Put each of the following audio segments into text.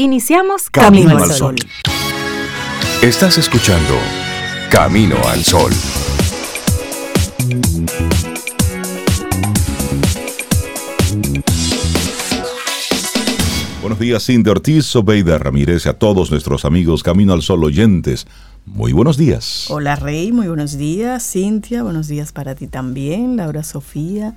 Iniciamos Camino, al Sol. Estás escuchando Camino al Sol. Buenos días, Cindy Ortiz, Obeida Ramírez y a todos nuestros amigos Camino al Sol oyentes. Muy buenos días. Hola Rey, muy buenos días. Cintia, buenos días para ti también. Laura Sofía.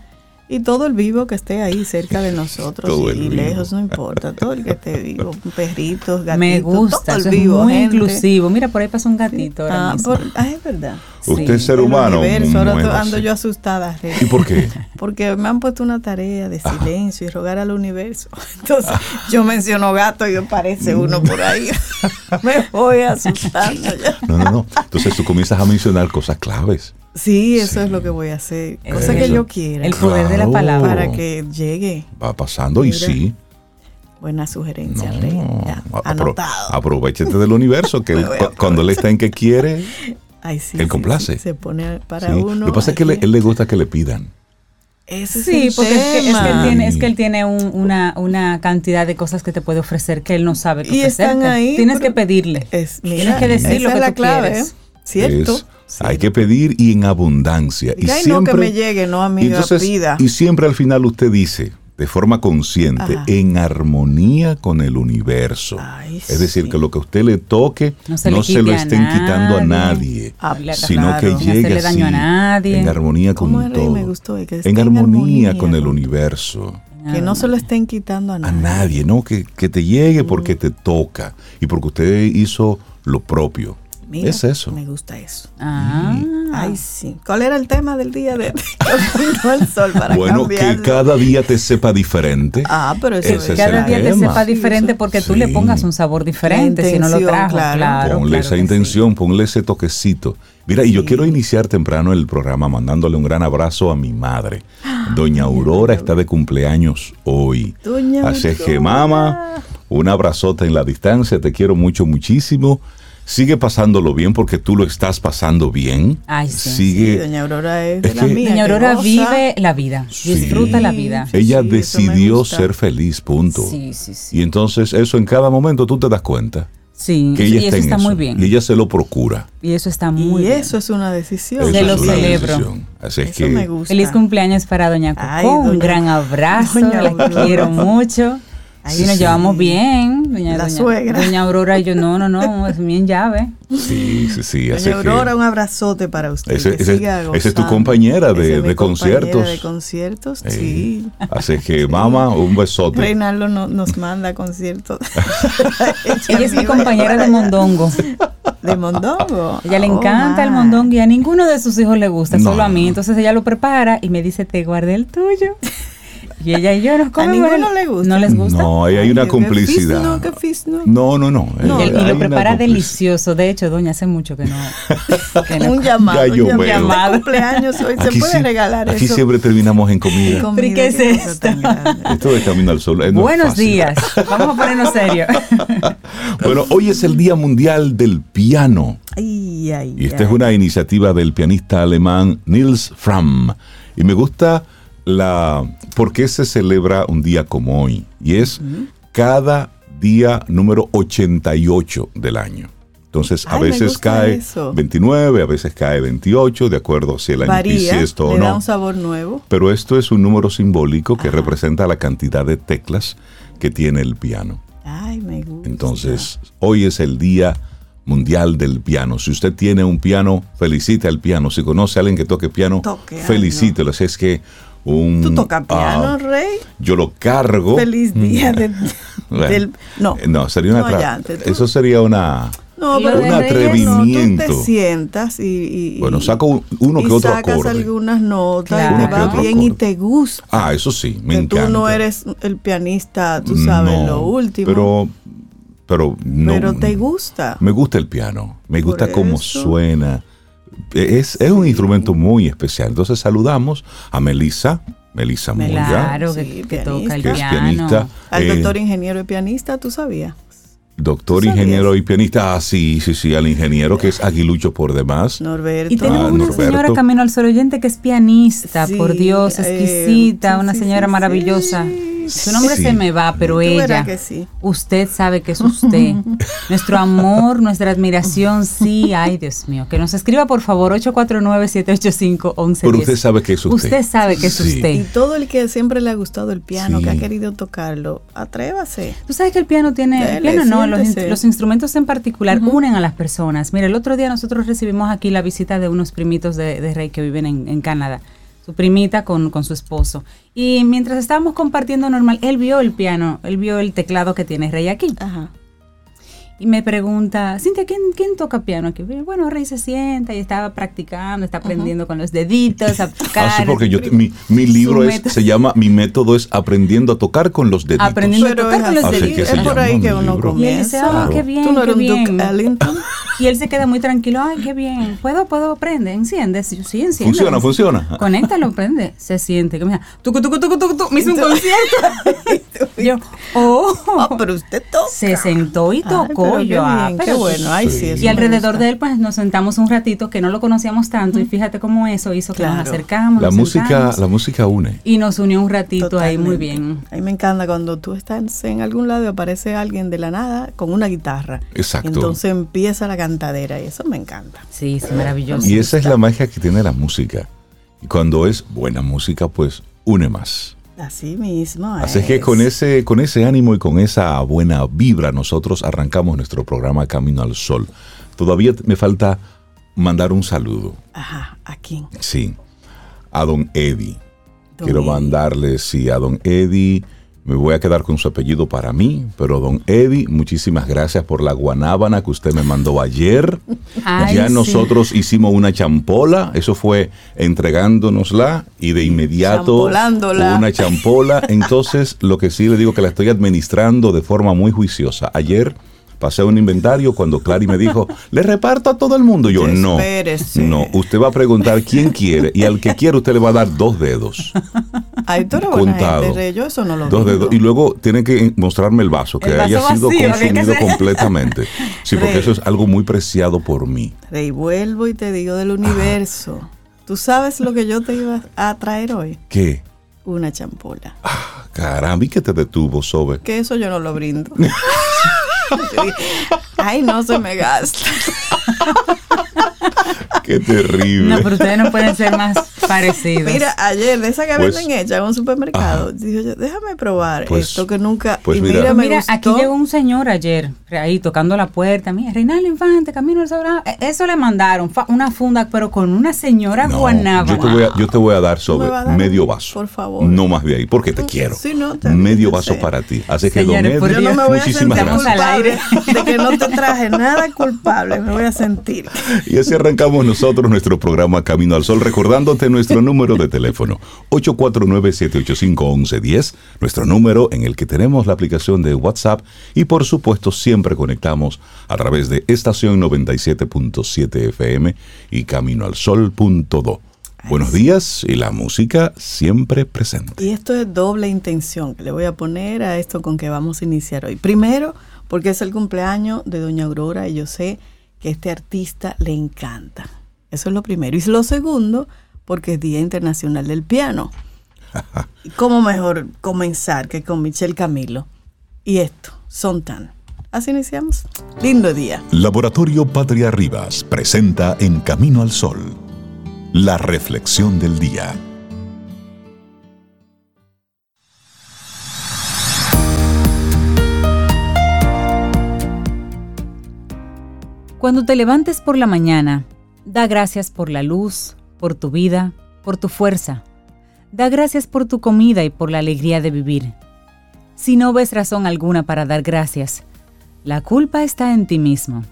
Y todo el vivo que esté ahí cerca de nosotros y, lejos, no importa. Todo el que esté vivo, perritos, gatitos. Me gusta, todo el vivo, es muy inclusivo. Mira, por ahí pasa un gatito. ah, ah, es verdad. Usted es ser humano. ahora ando yo asustada. ¿Y por qué? Porque me han puesto una tarea de silencio y rogar al universo. Entonces, yo menciono gato y aparece uno por ahí. me voy asustando ya. No, no, no. Entonces tú comienzas a mencionar cosas claves. Sí, eso es lo que voy a hacer. Cosa que yo quiera. El poder de la palabra. Para que llegue. Va pasando y sí. Buena sugerencia, Rey. anotado. Aprovechate del universo, que cuando él está en que quiere, él complace. se pone para uno. Lo que pasa es que él le gusta que le pidan. Ese sí, porque es que, él tiene, es que él tiene una, una, cantidad de cosas que te puede ofrecer que él no sabe que Y están ahí. Tienes que pedirle. Tienes que decir lo que tú clave, quieres. ¿Cierto? Hay que pedir y en abundancia. Y, siempre, no que me llegue, no amiga, pida. Y siempre al final usted dice, de forma consciente, en armonía con el universo. es decir, que lo que a usted le toque no se, lo estén quitando a nadie, sino que llegue así, en armonía con todo. en armonía, con el universo. Que no se lo estén quitando a nadie. A nadie, ¿no? Que, que te llegue porque te toca y porque usted hizo lo propio es eso. Me gusta eso. Ah. Ay, sí. ¿Cuál era el tema del día de el sol para Bueno, que cada día te sepa diferente. Ah, pero eso es cada día te sepa diferente porque tú le pongas un sabor diferente si no lo trajo. Claro, ponle esa intención, ponle ese toquecito. Mira, y yo quiero iniciar temprano el programa mandándole un gran abrazo a mi madre. Doña Aurora está de cumpleaños hoy. Doña Así que, mamá, un abrazote en la distancia. Te quiero mucho, muchísimo. Sigue pasándolo bien porque tú lo estás pasando bien. Ay, sí. Sigue. Doña Aurora es, de la mía. Doña Aurora vive la vida, disfruta la vida. Ella decidió ser feliz, punto. Sí, sí, sí. Y entonces eso en cada momento tú te das cuenta. Sí, que ella y eso está muy bien. Y ella se lo procura. Y eso está muy bien. Y eso es una decisión. Se lo celebro. Así es que. Me gusta. Feliz cumpleaños para Doña Coco. un gran abrazo. la quiero mucho. Ahí nos llevamos bien. Doña, la suegra. Doña Aurora y yo, no, no, no, es bien llave. Sí, sí, sí. Doña Aurora, un abrazote para usted. Esa es tu compañera de, de conciertos. de conciertos, sí. Así que, mamá, un besote. Reinaldo no, nos manda conciertos. ella es mi compañera de mondongo. ¿De mondongo? Ella le oh, encanta el mondongo y a ninguno de sus hijos le gusta, solo a mí. Entonces ella lo prepara y me dice, te guardé el tuyo. Y ella y yo nos comemos. ¿A ninguno le gusta? ¿No les gusta? No, ahí hay una complicidad. No, no, no. Y, lo prepara delicioso. De hecho, doña, hace mucho que no. un llamado. un llamado. cumpleaños hoy. ¿Se puede regalar aquí eso? Aquí siempre terminamos en comida. ¿Y qué es esto? Esto de Camino al Sol. Buenos días. Vamos a ponernos serios. bueno, hoy es el Día Mundial del Piano. Ay, ay, y esta es una iniciativa del pianista alemán Nils Fram. Y me gusta la por qué se celebra un día como hoy. Y es cada día número 88 del año. Entonces, a veces cae 29, a veces cae 28, de acuerdo si el año Varía, esto o no. da un sabor nuevo. Pero esto es un número simbólico que representa la cantidad de teclas que tiene el piano. Ay, me gusta. Entonces, hoy es el día mundial del piano. Si usted tiene un piano, felicite al piano. Si conoce a alguien que toque piano, felicítelo. Es que un... ¿Tú tocas piano, ah, Rey? Yo lo cargo. Feliz día mm. del... No, eh, no, sería una... eso sería una... No, pero un atrevimiento. tú te sientas y, bueno, saco uno que otro sacas algunas notas y te va bien y te gusta. Ah, eso sí, me que encanta. Tú no eres el pianista, tú sabes lo último. Pero pero no. Pero te gusta. Me gusta el piano, me gusta cómo suena es, un instrumento muy especial. Entonces saludamos a Melissa, Melissa Moya, claro, que, toca el que es pianista. Al eh, doctor ingeniero y pianista, ¿tú sabías? Doctor, ingeniero y pianista, ah, sí, sí, sí, al ingeniero que es aguilucho por demás. Norberto. Y tenemos ah, una señora Camino al Sol Oyente que es pianista, por Dios, eh, exquisita, una señora maravillosa. Su nombre se me va, pero ella, usted sabe que es usted. Nuestro amor, nuestra admiración, sí, ay Dios mío. Que nos escriba por favor 849-785-1110. Pero usted sabe que es usted. Usted sabe que es usted. Y todo el que siempre le ha gustado el piano, que ha querido tocarlo, atrévase. Tú sabes que el piano tiene, el piano no, los, instrumentos en particular unen a las personas. Mira, el otro día nosotros recibimos aquí la visita de unos primitos de, Rey que viven en Canadá su primita con, con, su esposo. Y mientras estábamos compartiendo normal, él vio el piano, él vio el teclado que tiene Rey aquí. Ajá y me pregunta, Cintia, ¿quién, ¿quién toca piano aquí? Bueno, Rey se sienta y estaba practicando, está aprendiendo con los deditos a tocar. Ah, porque yo, mi, mi libro es, se llama, mi método es aprendiendo a tocar con los deditos. Aprendiendo a tocar con los deditos. Es por ahí que uno comienza. Y él dice, oh, qué bien, ¿Tú no qué bien. Y él se queda muy tranquilo, ay, qué bien, puedo, puedo, prende, enciende, sí, enciende. Funciona, funciona. Conéctalo, prende, se siente, que mira, tucu, tucu, tucu, tucu, me hizo un concierto. yo, oh, oh, pero usted toca. Se sentó y tocó qué bueno, Y alrededor de él, pues nos sentamos un ratito que no lo conocíamos tanto y fíjate cómo eso hizo que nos acercamos. La música, la música une. Y nos unió un ratito ahí muy bien. A mí me encanta cuando tú estás en algún lado y aparece alguien de la nada con una guitarra. Exacto. Entonces empieza la cantadera y eso me encanta. Sí, sí, maravilloso. Y esa es la magia que tiene la música. Y cuando es buena música, pues une más. Así mismo. Así que con ese, con ese ánimo y con esa buena vibra nosotros arrancamos nuestro programa Camino al Sol. Todavía me falta mandar un saludo. Ajá, ¿a quién? Sí, a don Eddie. Quiero mandarle, sí, a don Eddie me voy a quedar con su apellido para mí, pero don Eddie, muchísimas gracias por la guanábana que usted me mandó ayer. ya nosotros hicimos una champola, eso fue entregándonosla y de inmediato una champola. Entonces, lo que sí le digo que la estoy administrando de forma muy juiciosa. Ayer pasé un inventario cuando Clary me dijo, le reparto a todo el mundo. Yo, no, no, usted va a preguntar quién quiere y al que quiere usted le va a dar dos dedos. Ay, tú contado. yo eso no lo Dos dedos. Y luego tiene que mostrarme el vaso, que haya sido consumido completamente. Sí, porque eso es algo muy preciado por mí. Rey, vuelvo y te digo del universo. ¿Tú sabes lo que yo te iba a traer hoy? ¿Qué? Una champola. Ah, caramba, ¿y qué te detuvo, Sobe? Que eso yo no lo brindo. Ay, no se me gasta. Qué terrible. No, pero ustedes no pueden ser más parecidos. Mira, ayer de esa que pues, venden hecha en un supermercado, dije yo, déjame probar pues, esto que nunca. Pues y mira, mira, aquí llegó un señor ayer, ahí tocando la puerta. Mira, Reinaldo Infante, Camino al Sagrado. E, eso le mandaron, una funda, pero con una señora no, Yo te voy a, yo te voy a dar sobre medio vaso. Por favor. No más de ahí, porque te quiero. medio vaso para ti. Así que, don Edwin, yo no me voy muchísimas gracias. De que no te traje nada culpable, me voy a sentir. Y así arrancamos nosotros nuestro programa Camino al Sol, recordándote nuestro número de teléfono, 849-785-1110, nuestro número en el que tenemos la aplicación de WhatsApp y por supuesto siempre conectamos a través de estación 97.7 FM y caminoalsol.do. Buenos días y la música siempre presente. Y esto es doble intención que le voy a poner a esto con que vamos a iniciar hoy. Primero, porque es el cumpleaños de Doña Aurora y yo sé que este artista le encanta. Eso es lo primero. Y lo segundo, porque es Día Internacional del Piano. ¿Y cómo mejor comenzar que con Michelle Camilo? Y esto, son tan. Así iniciamos. Lindo día. Laboratorio Patria Rivas presenta En Camino al Sol, la reflexión del día. Cuando te levantes por la mañana, da gracias por la luz, por tu vida, por tu fuerza. Da gracias por tu comida y por la alegría de vivir. Si no ves razón alguna para dar gracias, la culpa está en ti mismo.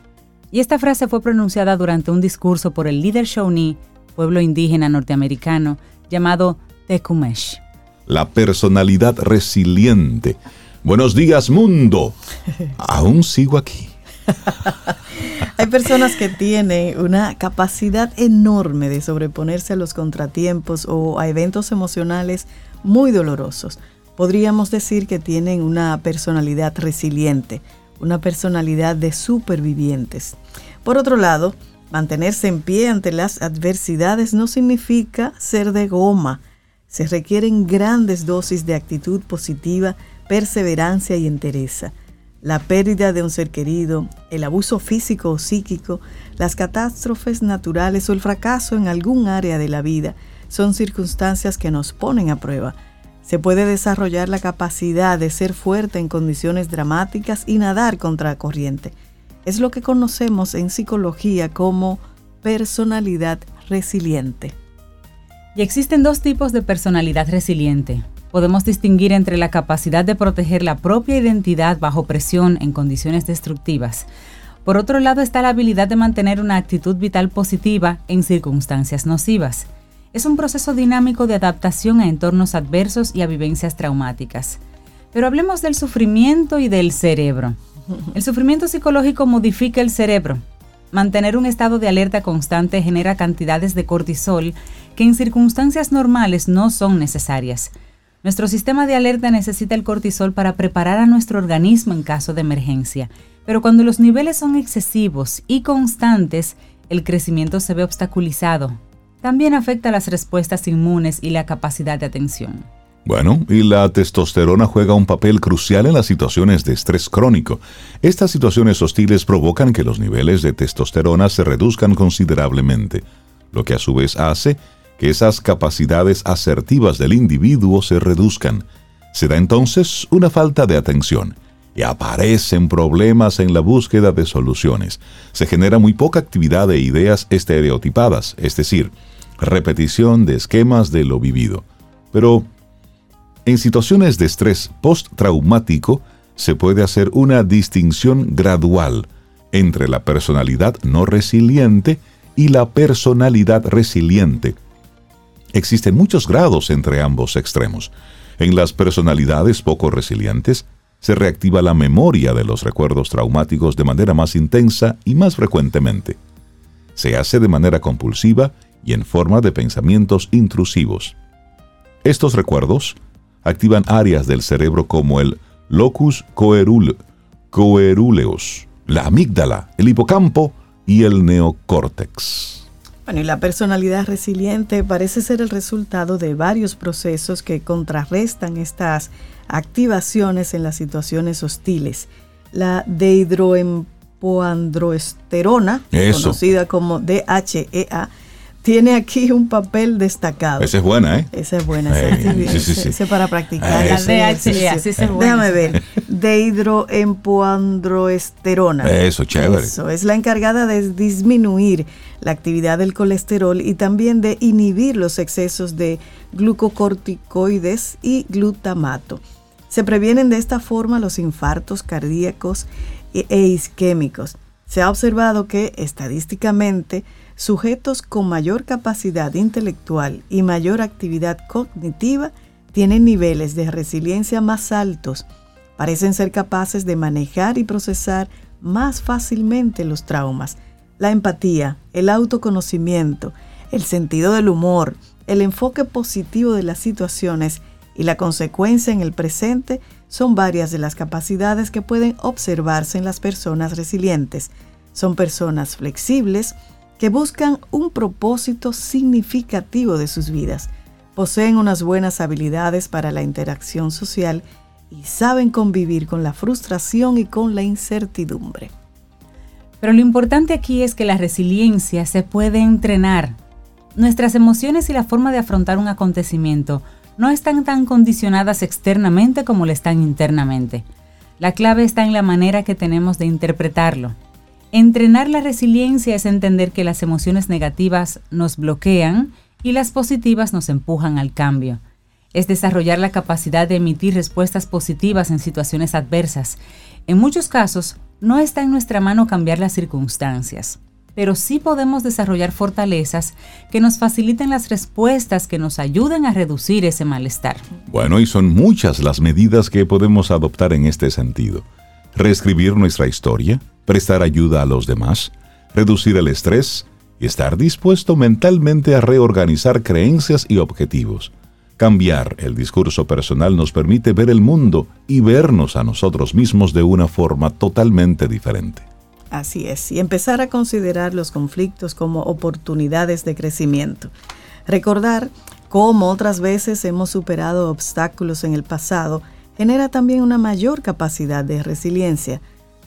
Y esta frase fue pronunciada durante un discurso por el líder Shawnee, pueblo indígena norteamericano, llamado Tekumesh. La personalidad resiliente. Buenos días, mundo. Aún sigo aquí. Hay personas que tienen una capacidad enorme de sobreponerse a los contratiempos o a eventos emocionales muy dolorosos. Podríamos decir que tienen una personalidad resiliente, una personalidad de supervivientes. Por otro lado, mantenerse en pie ante las adversidades no significa ser de goma, Se requieren grandes dosis de actitud positiva, perseverancia y entereza. La pérdida de un ser querido, el abuso físico o psíquico, las catástrofes naturales o el fracaso en algún área de la vida son circunstancias que nos ponen a prueba. Se puede desarrollar la capacidad de ser fuerte en condiciones dramáticas y nadar contra corriente. Es lo que conocemos en psicología como personalidad resiliente. Y existen dos tipos de personalidad resiliente. Podemos distinguir entre la capacidad de proteger la propia identidad bajo presión en condiciones destructivas. Por otro lado está la habilidad de mantener una actitud vital positiva en circunstancias nocivas. Es un proceso dinámico de adaptación a entornos adversos y a vivencias traumáticas. Pero hablemos del sufrimiento y del cerebro. El sufrimiento psicológico modifica el cerebro, Mantener un estado de alerta constante genera cantidades de cortisol que en circunstancias normales no son necesarias. Nuestro sistema de alerta necesita el cortisol para preparar a nuestro organismo en caso de emergencia, pero cuando los niveles son excesivos y constantes, el crecimiento se ve obstaculizado. También afecta las respuestas inmunes y la capacidad de atención. Bueno, y la testosterona juega un papel crucial en las situaciones de estrés crónico. Estas situaciones hostiles provocan que los niveles de testosterona se reduzcan considerablemente, lo que a su vez hace que esas capacidades asertivas del individuo se reduzcan. Se da entonces una falta de atención y aparecen problemas en la búsqueda de soluciones. Se genera muy poca actividad de ideas estereotipadas, es decir, repetición de esquemas de lo vivido. Pero en situaciones de estrés postraumático se puede hacer una distinción gradual entre la personalidad no resiliente y la personalidad resiliente. Existen muchos grados entre ambos extremos. En las personalidades poco resilientes, se reactiva la memoria de los recuerdos traumáticos de manera más intensa y más frecuentemente. Se hace de manera compulsiva y en forma de pensamientos intrusivos. Estos recuerdos activan áreas del cerebro como el locus coeruleus, la amígdala, el hipocampo y el neocórtex. Bueno, y la personalidad resiliente parece ser el resultado de varios procesos que contrarrestan estas activaciones en las situaciones hostiles. La dehidroempoandroesterona, conocida como DHEA, tiene aquí un papel destacado. Esa es buena, ¿eh? Esa es buena, esa es para practicar. La Déjame ver. Dehidroempoandroesterona. Eso, chévere. Eso, es la encargada de disminuir la actividad del colesterol y también de inhibir los excesos de glucocorticoides y glutamato. Se previenen de esta forma los infartos cardíacos e, e isquémicos. Se ha observado que estadísticamente sujetos con mayor capacidad intelectual y mayor actividad cognitiva tienen niveles de resiliencia más altos, parecen ser capaces de manejar y procesar más fácilmente los traumas. La empatía, el autoconocimiento, el sentido del humor, el enfoque positivo de las situaciones y la consecuencia en el presente son varias de las capacidades que pueden observarse en las personas resilientes. Son personas flexibles, que buscan un propósito significativo de sus vidas, poseen unas buenas habilidades para la interacción social y saben convivir con la frustración y con la incertidumbre. Pero lo importante aquí es que la resiliencia se puede entrenar. Nuestras emociones y la forma de afrontar un acontecimiento no están tan condicionadas externamente como lo están internamente. La clave está en la manera que tenemos de interpretarlo. Entrenar la resiliencia es entender que las emociones negativas nos bloquean y las positivas nos empujan al cambio. Es desarrollar la capacidad de emitir respuestas positivas en situaciones adversas. En muchos casos, no está en nuestra mano cambiar las circunstancias, pero sí podemos desarrollar fortalezas que nos faciliten las respuestas que nos ayuden a reducir ese malestar. Bueno, y son muchas las medidas que podemos adoptar en este sentido. Reescribir nuestra historia, prestar ayuda a los demás, reducir el estrés y estar dispuesto mentalmente a reorganizar creencias y objetivos. Cambiar el discurso personal nos permite ver el mundo y vernos a nosotros mismos de una forma totalmente diferente. Así es, y empezar a considerar los conflictos como oportunidades de crecimiento. Recordar Como otras veces hemos superado obstáculos en el pasado, genera también una mayor capacidad de resiliencia.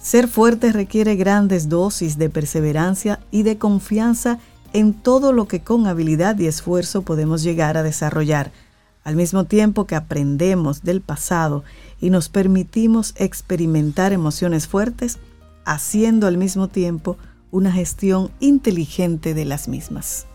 Ser fuerte requiere grandes dosis de perseverancia y de confianza en todo lo que con habilidad y esfuerzo podemos llegar a desarrollar, al mismo tiempo que aprendemos del pasado y nos permitimos experimentar emociones fuertes, haciendo al mismo tiempo una gestión inteligente de las mismas.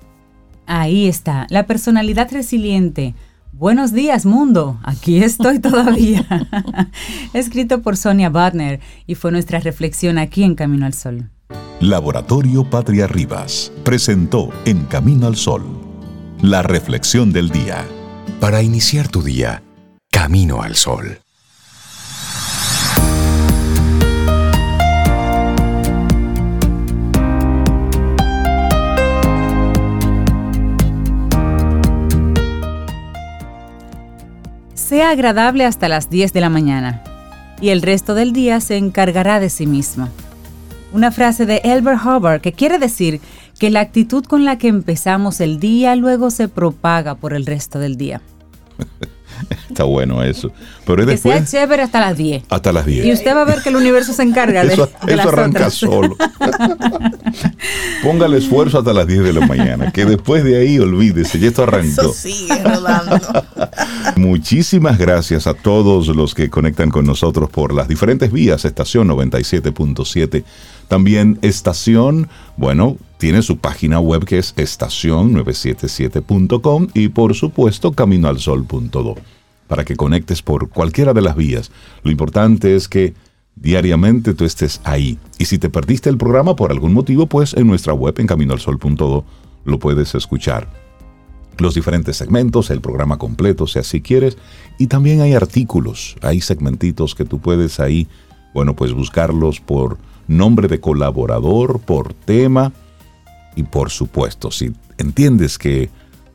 Ahí está, la personalidad resiliente. Buenos días mundo, aquí estoy todavía. Escrito por Sonia Butner y fue nuestra reflexión aquí en Camino al Sol. Laboratorio Patria Rivas presentó En Camino al Sol, la reflexión del día. Para iniciar tu día, Camino al Sol. Sea agradable hasta las 10 de la mañana y el resto del día se encargará de sí mismo. Una frase de Elbert Hubbard que quiere decir que la actitud con la que empezamos el día luego se propaga por el resto del día. Está bueno eso. Pero que después, sea chévere hasta las 10. Hasta las 10. Y usted va a ver que el universo se encarga de Eso, de eso las arranca otras. solo. Ponga el esfuerzo hasta las 10 de la mañana, que después de ahí olvídese, ya esto arrancó. Eso sigue rodando. Muchísimas gracias a todos los que conectan con nosotros por las diferentes vías, estación 97.7, también estación, bueno, tiene su página web que es estación977.com y por supuesto caminoalsol.do para que conectes por cualquiera de las vías. Lo importante es que diariamente tú estés ahí. Y si te perdiste el programa por algún motivo, pues en nuestra web en caminoalsol.do lo puedes escuchar los diferentes segmentos, el programa completo, si así quieres. Y también hay artículos, hay segmentitos que tú puedes ahí, bueno, pues buscarlos por nombre de colaborador, por tema. Y por supuesto, si entiendes que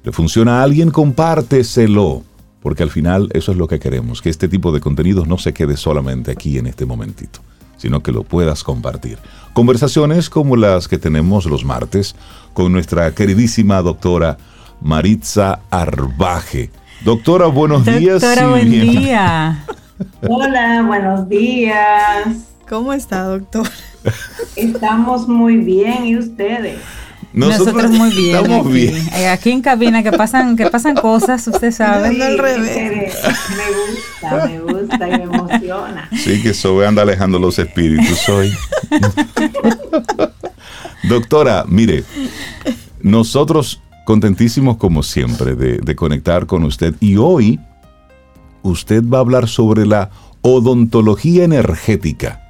le funciona a alguien, compárteselo. Porque al final eso es lo que queremos, que este tipo de contenidos no se quede solamente aquí en este momentito, sino que lo puedas compartir. Conversaciones como las que tenemos los martes con nuestra queridísima doctora Maritza Arbaje. Doctora, buenos días. Doctora, buen bien- día. Hola, buenos días. ¿Cómo está, doctor? Estamos muy bien y ustedes. Nosotros, muy bien. Estamos aquí. bien. Eh, Aquí en cabina que pasan, que pasan cosas, usted sabe. Al revés. Me gusta, me gusta y me emociona. Sí, que eso anda alejando los espíritus hoy. Doctora, mire, nosotros contentísimos como siempre de, de conectar con usted y hoy usted va a hablar sobre la odontología energética.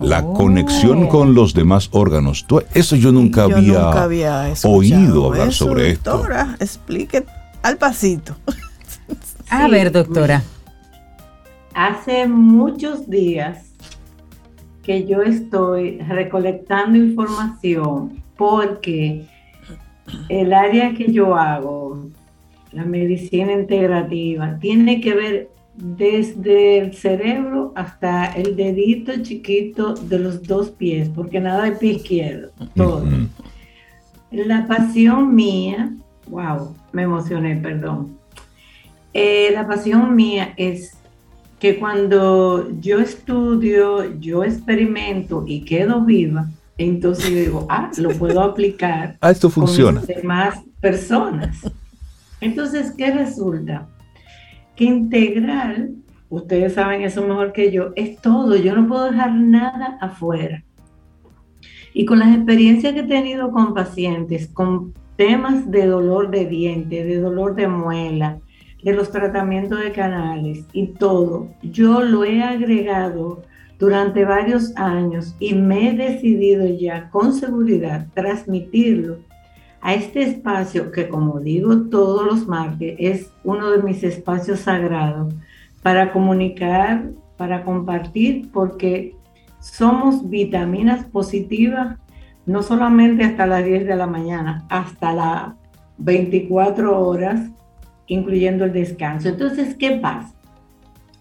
La Oh. conexión con los demás órganos. Tú- Eso yo nunca Yo había, nunca había escuchado oído hablar eso, sobre esto. Doctora, explique al pasito. A Sí, ver, doctora. Hace muchos días que yo estoy recolectando información porque el área que yo hago, la medicina integrativa, tiene que ver desde el cerebro hasta el dedito chiquito de los dos pies, porque nada de pie izquierdo, todo. La pasión mía, wow, me emocioné, perdón. Eh, la pasión mía es que cuando yo estudio, yo experimento y quedo viva, entonces yo digo, ah, lo puedo aplicar Ah, esto funciona. con las demás personas. Entonces, ¿qué resulta? Que integral, ustedes saben eso mejor que yo, es todo. Yo no puedo dejar nada afuera. Y con las experiencias que he tenido con pacientes, con temas de dolor de diente, de dolor de muela, de los tratamientos de canales y todo, yo lo he agregado durante varios años y me he decidido ya con seguridad transmitirlo a este espacio que como digo todos los martes es uno de mis espacios sagrados para comunicar, para compartir, porque somos vitaminas positivas no solamente hasta las 10 de la mañana, hasta las 24 horas, incluyendo el descanso. Entonces, ¿qué pasa?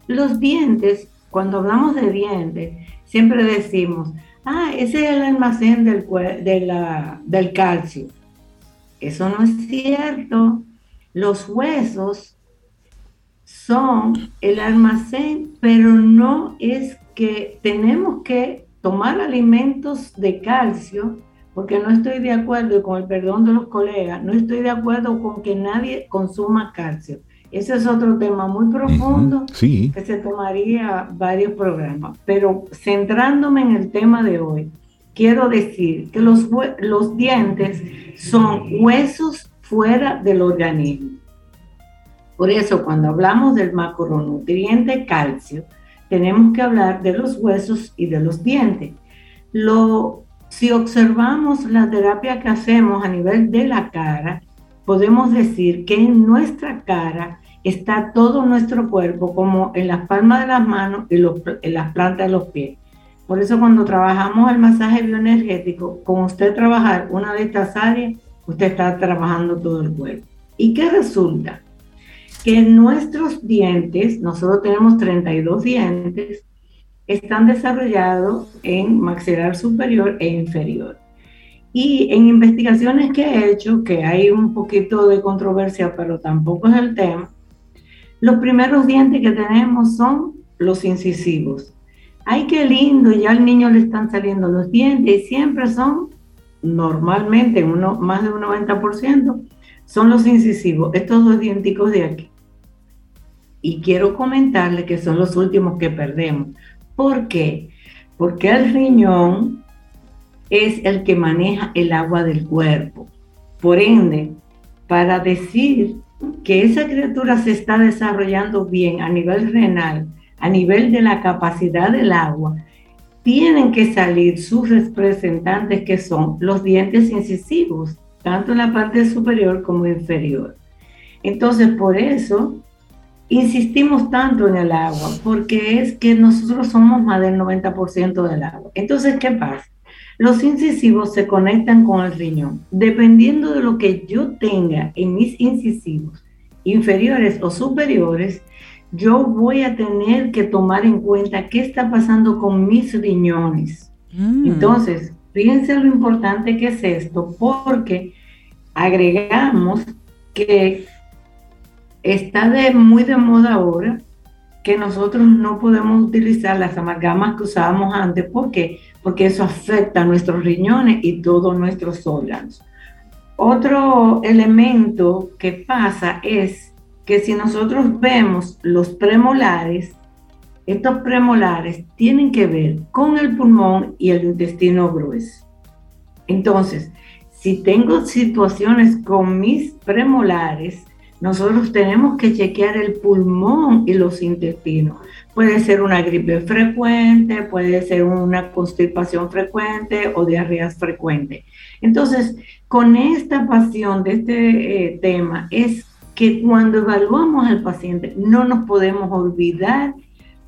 Los dientes, cuando hablamos de dientes, siempre decimos, ah, ese es el almacén del, del calcio. Eso no es cierto. Los huesos son el almacén, pero no es que tenemos que tomar alimentos de calcio, porque no estoy de acuerdo, y con el perdón de los colegas, no estoy de acuerdo con que nadie consuma calcio. Ese es otro tema muy profundo que se tomaría varios programas. Pero centrándome en el tema de hoy, quiero decir que los, los dientes son huesos fuera del organismo. Por eso, cuando hablamos del macronutriente calcio, tenemos que hablar de los huesos y de los dientes. Lo, si observamos la terapia que hacemos a nivel de la cara, podemos decir que en nuestra cara está todo nuestro cuerpo, como en las palmas de las manos y en las plantas de los pies. Por eso cuando trabajamos el masaje bioenergético, con usted trabajar una de estas áreas, usted está trabajando todo el cuerpo. ¿Y qué resulta? Que nuestros dientes, nosotros tenemos 32 dientes, están desarrollados en maxilar superior e inferior. Y en investigaciones que he hecho, que hay un poquito de controversia, pero tampoco es el tema, los primeros dientes que tenemos son los incisivos. Ay, qué lindo, ya al niño le están saliendo los dientes y siempre son, normalmente, uno, más de un 90%, son los incisivos, estos dos dienticos de aquí. Y quiero comentarle que son los últimos que perdemos. ¿Por qué? Porque el riñón es el que maneja el agua del cuerpo. Por ende, para decir que esa criatura se está desarrollando bien a nivel renal, a nivel de la capacidad del agua, tienen que salir sus representantes que son los dientes incisivos, tanto en la parte superior como inferior. Entonces, por eso insistimos tanto en el agua, porque es que nosotros somos más del 90% del agua. Entonces, ¿qué pasa? Los incisivos se conectan con el riñón. Dependiendo de lo que yo tenga en mis incisivos, inferiores o superiores, yo voy a tener que tomar en cuenta qué está pasando con mis riñones. Mm. Entonces, fíjense lo importante que es esto, porque agregamos que está de, muy de moda ahora que nosotros no podemos utilizar las amalgamas que usábamos antes. ¿Por qué? porque eso afecta a nuestros riñones y todos nuestros órganos. Otro elemento que pasa es que si nosotros vemos los premolares, estos premolares tienen que ver con el pulmón y el intestino grueso. Entonces, si tengo situaciones con mis premolares, nosotros tenemos que chequear el pulmón y los intestinos, Puede ser una gripe frecuente, puede ser una constipación frecuente o diarreas frecuentes. Entonces, con esta pasión de este eh, tema es que cuando evaluamos al paciente no nos podemos olvidar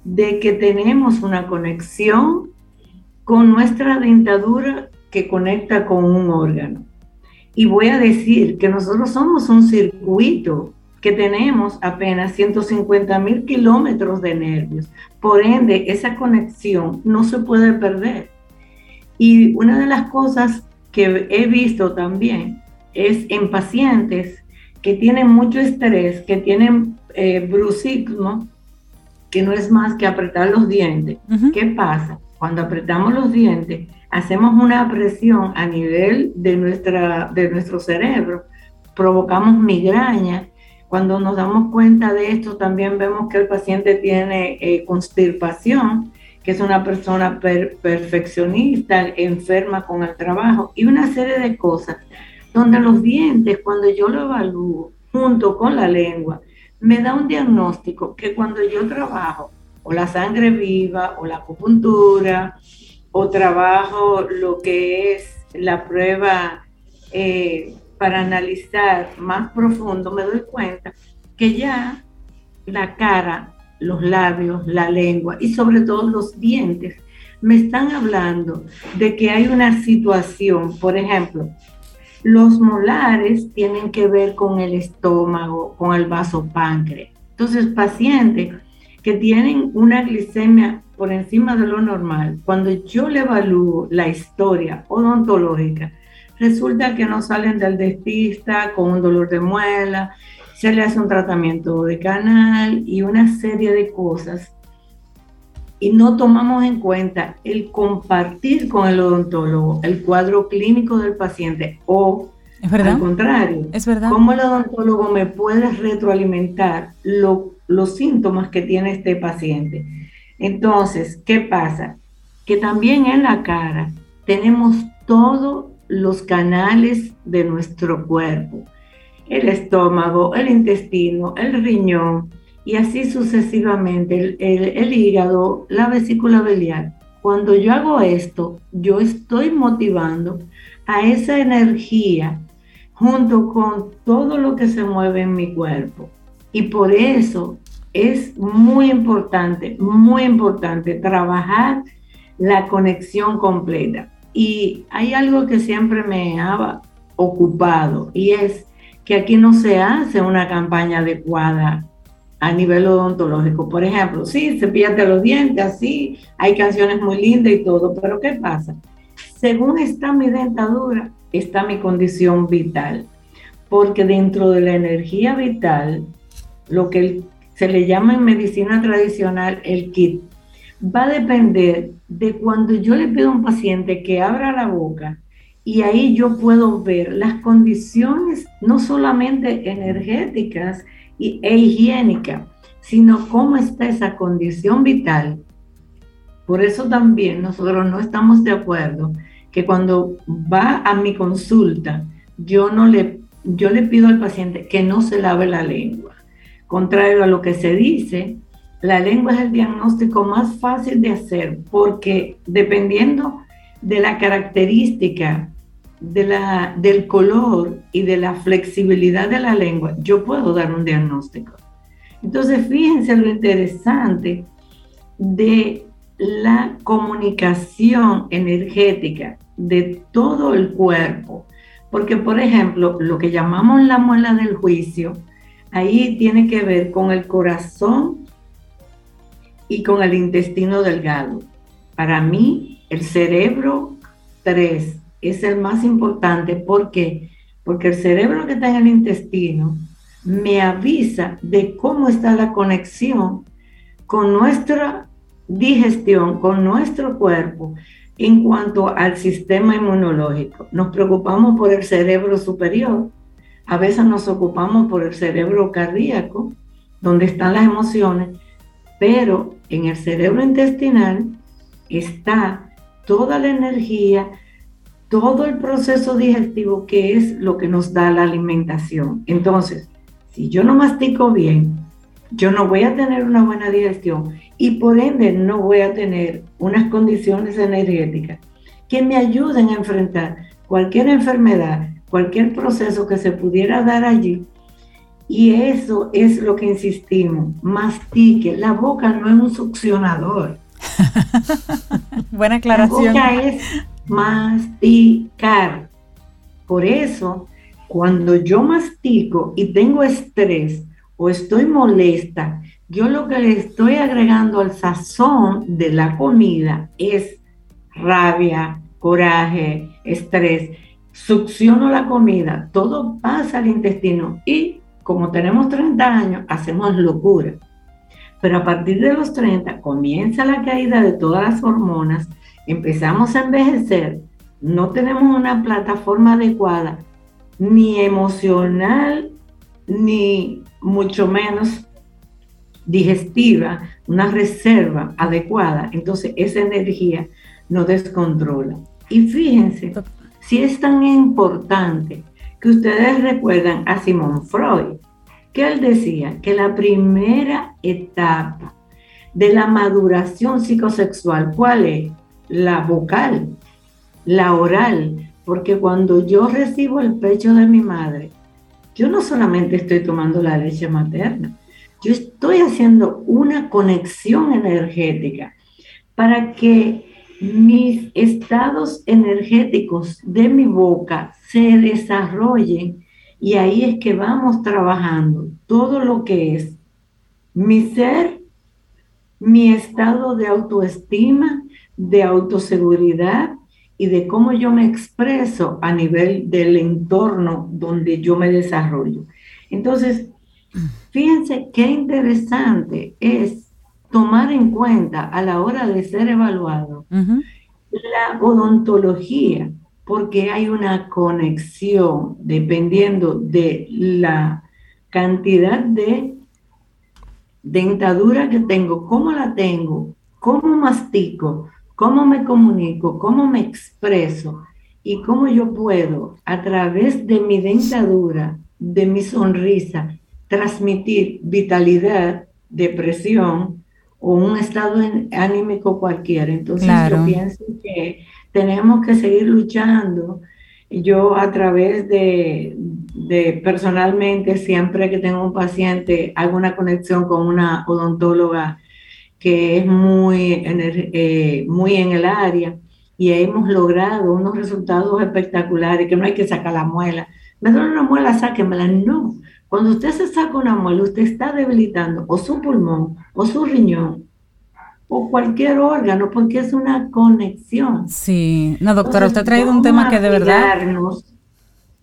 de que tenemos una conexión con nuestra dentadura que conecta con un órgano. Y voy a decir que nosotros somos un circuito que tenemos apenas 150 mil kilómetros de nervios. Por ende, esa conexión no se puede perder. Y una de las cosas que he visto también es en pacientes que tienen mucho estrés, que tienen eh, bruxismo, que no es más que apretar los dientes. ¿Qué pasa? Cuando apretamos los dientes, hacemos una presión a nivel de, nuestra, de nuestro cerebro, provocamos migraña cuando nos damos cuenta de esto, también vemos que el paciente tiene eh, constipación, que es una persona perfeccionista, enferma con el trabajo y una serie de cosas donde los dientes, cuando yo lo evalúo junto con la lengua, me da un diagnóstico que cuando yo trabajo o la sangre viva o la acupuntura o trabajo lo que es la prueba eh, para analizar más profundo, me doy cuenta que ya la cara, los labios, la lengua y sobre todo los dientes me están hablando de que hay una situación, por ejemplo, los molares tienen que ver con el estómago, con el vaso páncreas. Entonces, pacientes que tienen una glicemia por encima de lo normal, cuando yo le evalúo la historia odontológica, resulta que no salen del dentista con un dolor de muela, se le hace un tratamiento de canal y una serie de cosas y no tomamos en cuenta el compartir con el odontólogo el cuadro clínico del paciente o al contrario, es verdad. cómo el odontólogo me puede retroalimentar los síntomas que tiene este paciente. Entonces, ¿qué pasa? Que también en la cara tenemos todos los canales de nuestro cuerpo, el estómago, el intestino, el riñón, y así sucesivamente, el, hígado, la vesícula biliar. Cuando yo hago esto, yo estoy motivando a esa energía junto con todo lo que se mueve en mi cuerpo. Y por eso es muy importante, muy importante trabajar la conexión completa. Y hay algo que siempre me ha ocupado y es que aquí no se hace una campaña adecuada a nivel odontológico. Por ejemplo, sí, cepillate los dientes, así, hay canciones muy lindas y todo, pero ¿qué pasa? Según está mi dentadura, está mi condición vital, porque dentro de la energía vital, lo que se le llama en medicina tradicional el kit, va a depender de cuando yo le pido a un paciente que abra la boca y ahí yo puedo ver las condiciones no solamente energéticas, e higiénica, sino cómo está esa condición vital. Por eso también nosotros no estamos de acuerdo que cuando va a mi consulta, yo no le, yo le pido al paciente que no se lave la lengua. Contrario a lo que se dice, la lengua es el diagnóstico más fácil de hacer porque dependiendo de la característica de la, del color y de la flexibilidad de la lengua, yo puedo dar un diagnóstico. Entonces, fíjense lo interesante de la comunicación energética de todo el cuerpo. Porque, por ejemplo, lo que llamamos la muela del juicio, ahí tiene que ver con el corazón y con el intestino delgado. Para mí, el cerebro 3 es el más importante. ¿Por qué? Porque el cerebro que está en el intestino me avisa de cómo está la conexión con nuestra digestión, con nuestro cuerpo en cuanto al sistema inmunológico. Nos preocupamos por el cerebro superior, a veces nos ocupamos por el cerebro cardíaco, donde están las emociones, pero en el cerebro intestinal está toda la energía, todo el proceso digestivo que es lo que nos da la alimentación. Entonces, si yo no mastico bien, yo no voy a tener una buena digestión y por ende no voy a tener unas condiciones energéticas que me ayuden a enfrentar cualquier enfermedad, cualquier proceso que se pudiera dar allí. Y eso es lo que insistimos, mastique. La boca no es un succionador. Buena aclaración. La boca es masticar. Por eso, cuando yo mastico y tengo estrés o estoy molesta, yo lo que le estoy agregando al sazón de la comida es rabia, coraje, estrés. Succiono la comida, todo pasa al intestino y como tenemos 30 años, hacemos locura. Pero a partir de los 30 comienza la caída de todas las hormonas empezamos a envejecer, no tenemos una plataforma adecuada, ni emocional, ni mucho menos digestiva, una reserva adecuada, entonces esa energía nos descontrola. Y fíjense, si es tan importante que ustedes recuerdan a Simón Freud, que él decía que la primera etapa de la maduración psicosexual, ¿cuál es? La vocal, la oral, porque cuando yo recibo el pecho de mi madre, yo no solamente estoy tomando la leche materna, yo estoy haciendo una conexión energética para que mis estados energéticos de mi boca se desarrollen y ahí es que vamos trabajando todo lo que es mi ser, mi estado de autoestima, de autoseguridad y de cómo yo me expreso a nivel del entorno donde yo me desarrollo. Entonces, Fíjense qué interesante es tomar en cuenta a la hora de ser evaluado la odontología, porque hay una conexión dependiendo de la cantidad de dentadura que tengo, cómo la tengo, cómo mastico, cómo me comunico, cómo me expreso y cómo yo puedo a través de mi dentadura, de mi sonrisa, transmitir vitalidad, depresión o un estado anímico cualquiera. Entonces yo pienso que tenemos que seguir luchando. Yo a través de, personalmente, siempre que tengo un paciente, hago una conexión con una odontóloga que es muy, eh, muy en el área y hemos logrado unos resultados espectaculares, que no hay que sacar la muela. Me duele una muela, sáquemela. No, cuando usted se saca una muela, usted está debilitando o su pulmón, o su riñón, o cualquier órgano, porque es una conexión. Sí, no, doctora, usted ha traído un tema que de verdad...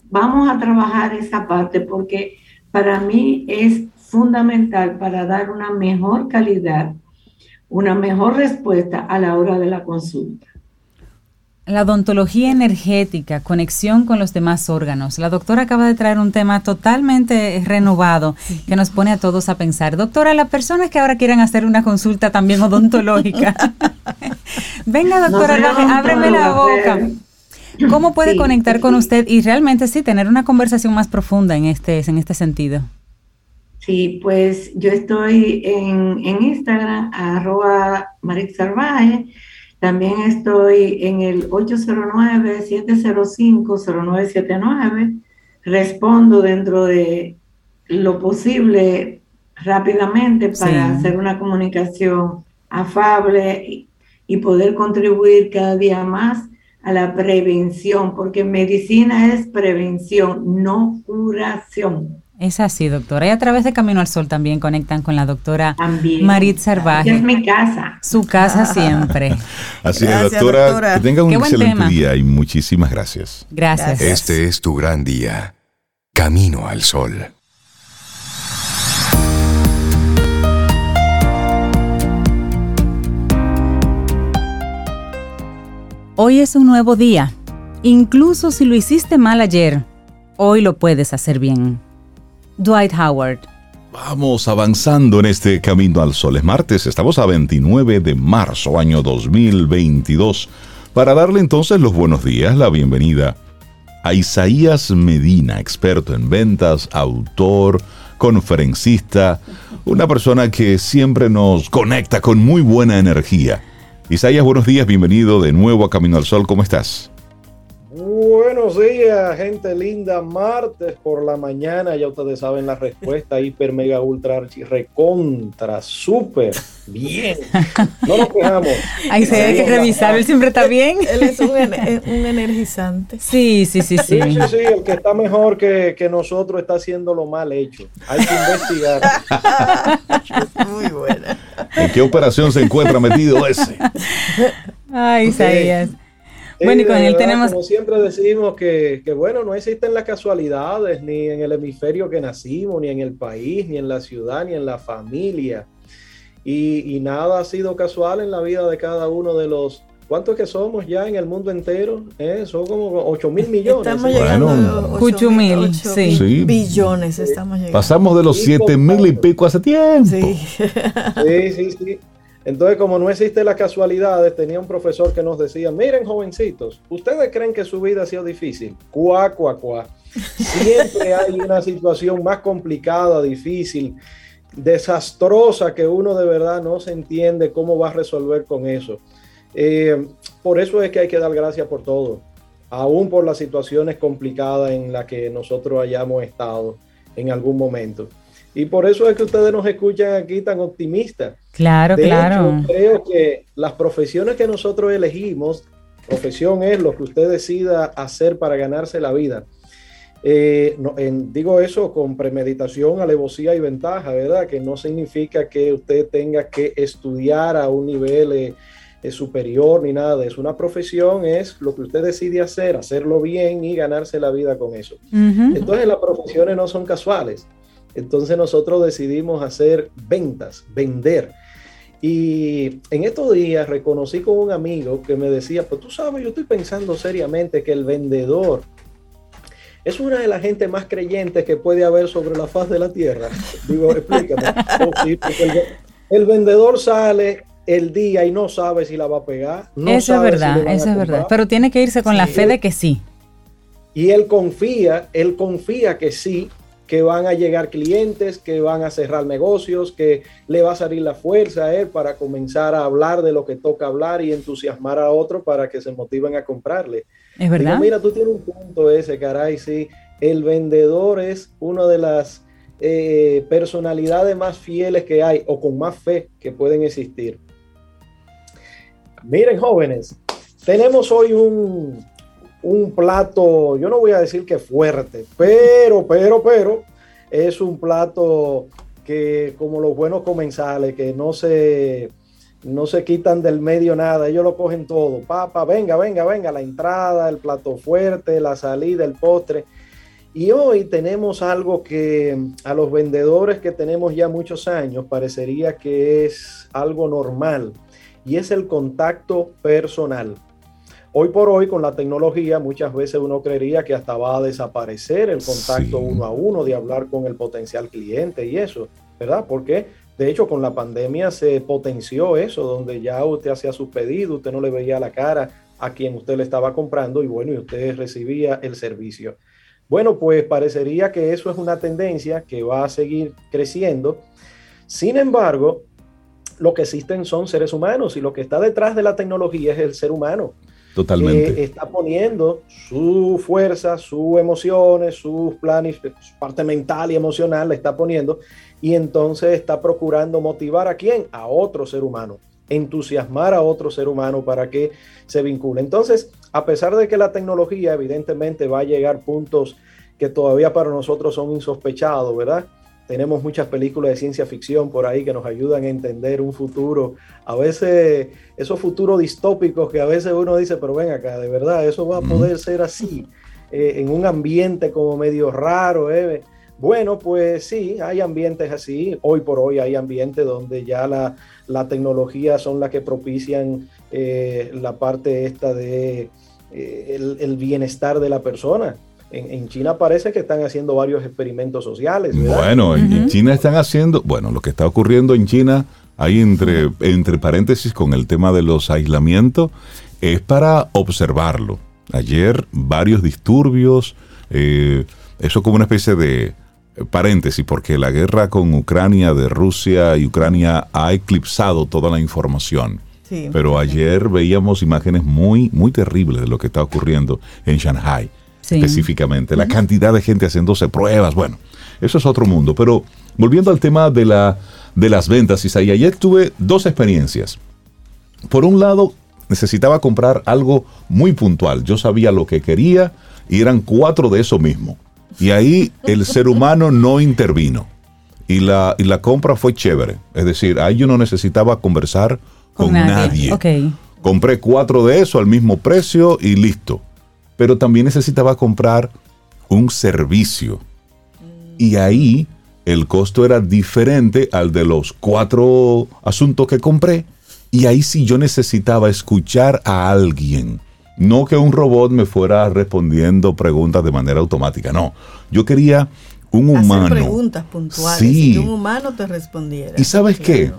Vamos a trabajar esa parte porque para mí es fundamental para dar una mejor calidad, una mejor respuesta a la hora de la consulta. La odontología energética, conexión con los demás órganos. La doctora acaba de traer un tema totalmente renovado que nos pone a todos a pensar. Doctora, las personas que ahora quieran hacer una consulta también odontológica. Venga, doctora, ábreme la boca. ¿Cómo puede conectar con usted y realmente sí tener una conversación más profunda en este, en este sentido? Sí, pues yo estoy en, Instagram, arroba Marit también estoy en el 809-705-0979. Respondo dentro de lo posible rápidamente para hacer una comunicación afable y, poder contribuir cada día más a la prevención, porque medicina es prevención, no curación. Es así, doctora. Y a través de Camino al Sol también conectan con la doctora Marit Sarvaje. Es mi casa. Su casa siempre. así es, doctora, Que tenga un excelente día y muchísimas gracias. gracias. Este es tu gran día. Camino al Sol. Hoy es un nuevo día. Incluso si lo hiciste mal ayer, hoy lo puedes hacer bien. Dwight Howard. Vamos avanzando en este camino al sol. Es martes, estamos a 29 de marzo, año 2022, para darle entonces los buenos días, la bienvenida a Isaías Medina, experto en ventas, autor, conferencista, una persona que siempre nos conecta con muy buena energía. Isaías, buenos días, bienvenido de nuevo a Camino al Sol, ¿cómo estás? Buenos días, gente linda. Martes por la mañana, ya ustedes saben la respuesta. Hiper, mega, ultra, archi, recontra, súper bien. No nos quejamos. Ahí se hay que revisar, él siempre está bien. Él es un, energizante. Sí, sí, sí, sí. Sí, sí, el que está mejor que, que nosotros está haciendo lo mal hecho. Hay que investigar. Muy buena. ¿En qué operación se encuentra metido ese? Ay, Isaías. Bueno, y con él tenemos... Como siempre decimos que, bueno, no existen las casualidades ni en el hemisferio que nacimos, ni en el país, ni en la ciudad, ni en la familia. Y, nada ha sido casual en la vida de cada uno de los... ¿Cuántos que somos ya en el mundo entero? ¿Eh? Son como 8 mil millones. Estamos llegando a 8 mil, sí. billones. Estamos llegando. Pasamos de los 7 mil y pico hace tiempo. Sí, sí, sí. sí. Entonces, como no existe la casualidad, tenía un profesor que nos decía, miren jovencitos, ¿ustedes creen que su vida ha sido difícil? Cuá, cuá, cuá. Siempre hay una situación más complicada, difícil, desastrosa, que uno de verdad no se entiende cómo va a resolver con eso. Eh, por eso es que hay que dar gracias por todo, aún por las situaciones complicadas en las que nosotros hayamos estado en algún momento. Y por eso es que ustedes nos escuchan aquí tan optimistas. Claro, claro. Yo creo que las profesiones que nosotros elegimos, profesión es lo que usted decida hacer para ganarse la vida. Eh, digo eso con premeditación, alevosía y ventaja, ¿verdad? Que no significa que usted tenga que estudiar a un nivel eh, eh, superior ni nada de eso. Una profesión es lo que usted decide hacer, hacerlo bien y ganarse la vida con eso. Entonces las profesiones no son casuales Entonces nosotros decidimos hacer ventas, vender. Y en estos días reconocí con un amigo que me decía, pues tú sabes, yo estoy pensando seriamente que el vendedor es una de las gente más creyentes que puede haber sobre la faz de la tierra. Digo, explícame. Oh, el, vendedor sale el día y no sabe si la va a pegar. eso es verdad, eso es verdad. Pero tiene que irse con la fe de que sí. Y él confía, él confía que sí, que van a llegar clientes, que van a cerrar negocios, que le va a salir la fuerza a él para comenzar a hablar de lo que toca hablar y entusiasmar a otros para que se motiven a comprarle. Es verdad. mira, tú tienes un punto ese, caray, sí. El vendedor es una de las eh, personalidades más fieles que hay o con más fe que pueden existir. Miren, jóvenes, tenemos hoy un, un plato, yo no voy a decir que fuerte, pero, pero, pero, es un plato que como los buenos comensales, que no se, no se quitan del medio nada, ellos lo cogen todo. Papa, venga, venga, venga, la entrada, el plato fuerte, la salida, el postre. Y hoy tenemos algo que a los vendedores que tenemos ya muchos años parecería que es algo normal y es el contacto personal. Hoy por hoy, con la tecnología, muchas veces uno creería que hasta va a desaparecer el contacto uno a uno de hablar con el potencial cliente y eso, ¿verdad? Porque de hecho con la pandemia se potenció eso, donde ya usted hacía sus pedidos, usted no le veía la cara a quien usted le estaba comprando y bueno, y usted recibía el servicio. Bueno, pues parecería que eso es una tendencia que va a seguir creciendo. Sin embargo, lo que existen son seres humanos y lo que está detrás de la tecnología es el ser humano. Totalmente. está poniendo su fuerza, sus emociones, sus planes, su parte mental y emocional, la está poniendo y entonces está procurando motivar a quién? A otro ser humano, entusiasmar a otro ser humano para que se vincule. Entonces, a pesar de que la tecnología evidentemente va a llegar puntos que todavía para nosotros son insospechados, ¿verdad? Tenemos muchas películas de ciencia ficción por ahí que nos ayudan a entender un futuro. A veces esos futuros distópicos que a veces uno dice, pero ven acá, de verdad, eso va a poder ser así, eh, en un ambiente como medio raro. ¿eh? Bueno, pues sí, hay ambientes así. Hoy por hoy hay ambientes donde ya la, la tecnología son las que propician eh, la parte esta de el bienestar de la persona. En, China parece que están haciendo varios experimentos sociales. Bueno, en China están haciendo, bueno, lo que está ocurriendo en China, ahí entre, entre paréntesis con el tema de los aislamientos, es para observarlo. Ayer varios disturbios, eh, eso como una especie de paréntesis, porque la guerra con Ucrania, de Rusia y Ucrania ha eclipsado toda la información. Pero ayer veíamos imágenes muy, muy terribles de lo que está ocurriendo en Shanghai específicamente, la cantidad de gente haciéndose pruebas, bueno, eso es otro mundo. Pero volviendo al tema de, la, de las ventas, Isaí, ayer tuve dos experiencias. Por un lado, necesitaba comprar algo muy puntual. Yo sabía lo que quería y eran cuatro de eso mismo. Y ahí el ser humano no intervino. Y la, y la compra fue chévere. Es decir, ahí yo no necesitaba conversar con, nadie. Compré cuatro de eso al mismo precio y listo pero también necesitaba comprar un servicio. Y ahí el costo era diferente al de los cuatro asuntos que compré. Y ahí sí yo necesitaba escuchar a alguien. No que un robot me fuera respondiendo preguntas de manera automática. No, yo quería un humano. preguntas puntuales. Sí. Que un humano te respondiera. ¿Y sabes qué?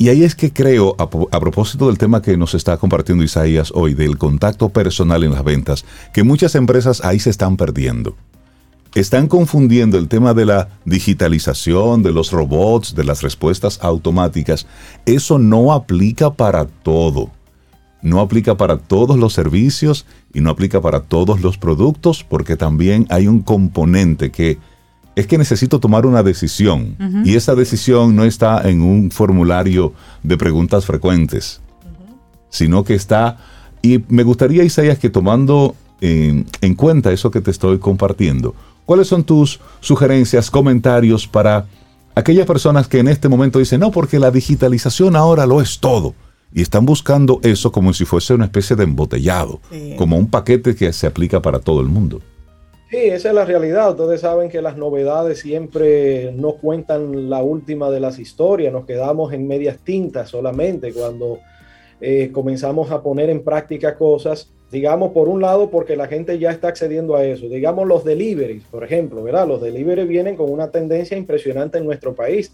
Y ahí es que creo, a, propósito del tema que nos está compartiendo Isaías hoy, del contacto personal en las ventas, que muchas empresas ahí se están perdiendo. Están confundiendo el tema de la digitalización, de los robots, de las respuestas automáticas. Eso no aplica para todo. No aplica para todos los servicios y no aplica para todos los productos porque también hay un componente que es que necesito tomar una decisión y esa decisión no está en un formulario de preguntas frecuentes, sino que está, y me gustaría, Isaías, que tomando en, en, cuenta eso que te estoy compartiendo, ¿cuáles son tus sugerencias, comentarios para aquellas personas que en este momento dicen, no, porque la digitalización ahora lo es todo? Y están buscando eso como si fuese una especie de embotellado, como un paquete que se aplica para todo el mundo. Sí, esa es la realidad. Ustedes saben que las novedades siempre no cuentan la última de las historias, nos quedamos en medias tintas solamente cuando eh, comenzamos a poner en práctica cosas, digamos, por un lado, porque la gente ya está accediendo a eso. Digamos, los deliveries, por ejemplo, ¿verdad? Los deliveries vienen con una tendencia impresionante en nuestro país,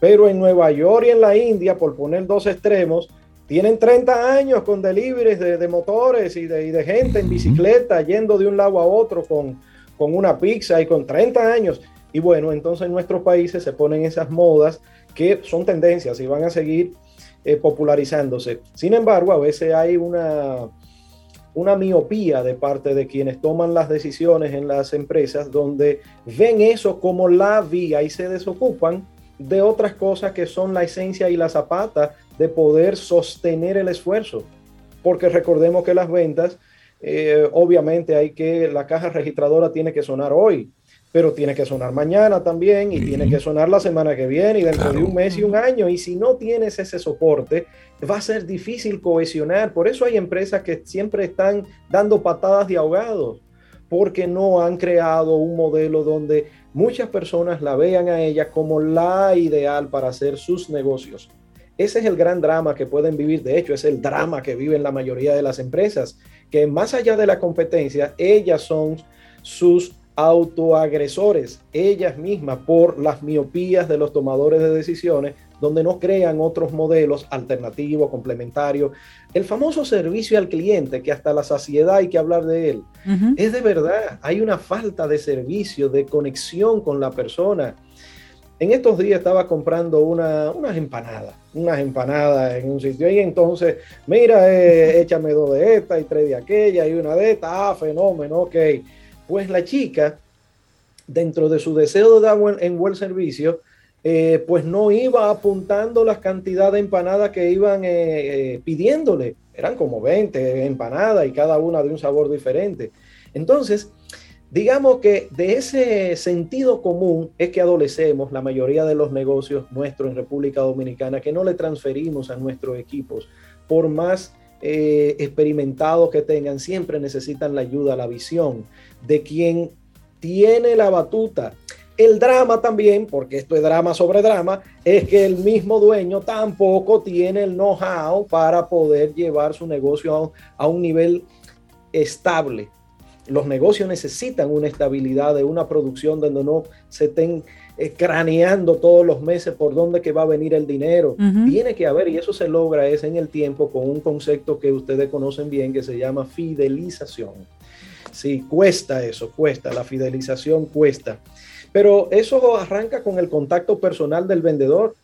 pero en Nueva York y en la India, por poner dos extremos, tienen 30 años con deliveries de, motores y de, y de, gente en bicicleta yendo de un lado a otro con, con una pizza y con 30 años. Y bueno, entonces en nuestros países se ponen esas modas que son tendencias y van a seguir eh, popularizándose. Sin embargo, a veces hay una, una miopía de parte de quienes toman las decisiones en las empresas donde ven eso como la vía y se desocupan de otras cosas que son la esencia y la zapata de poder sostener el esfuerzo. Porque recordemos que las ventas, eh, obviamente hay que, la caja registradora tiene que sonar hoy, pero tiene que sonar mañana también y tiene que sonar la semana que viene y dentro de un mes y un año. Y si no tienes ese soporte, va a ser difícil cohesionar. Por eso hay empresas que siempre están dando patadas de ahogados, porque no han creado un modelo donde muchas personas la vean a ella como la ideal para hacer sus negocios. Ese es el gran drama que pueden vivir, de hecho es el drama que viven la mayoría de las empresas, que más allá de la competencia, ellas son sus autoagresores, ellas mismas, por las miopías de los tomadores de decisiones, donde no crean otros modelos alternativos, complementarios. El famoso servicio al cliente, que hasta la saciedad hay que hablar de él, es de verdad, hay una falta de servicio, de conexión con la persona en estos días estaba comprando una, unas empanadas, unas empanadas en un sitio y entonces, mira, eh, échame dos de esta y tres de aquella y una de esta, ah, fenómeno, ok. Pues la chica, dentro de su deseo de dar en buen servicio, eh, pues no iba apuntando las cantidades de empanadas que iban eh, pidiéndole. Eran como 20 empanadas y cada una de un sabor diferente. Entonces, Digamos que de ese sentido común es que adolecemos la mayoría de los negocios nuestros en República Dominicana, que no le transferimos a nuestros equipos, por más eh, experimentados que tengan, siempre necesitan la ayuda, la visión de quien tiene la batuta. El drama también, porque esto es drama sobre drama, es que el mismo dueño tampoco tiene el know-how para poder llevar su negocio a un nivel estable los negocios necesitan una estabilidad de una producción donde no se estén eh, craneando todos los meses por dónde que va a venir el dinero. Tiene que haber, y eso se logra es en el tiempo con un concepto que ustedes conocen bien que se llama fidelización. Sí, cuesta eso, cuesta, la fidelización cuesta. Pero eso arranca con el contacto personal del vendedor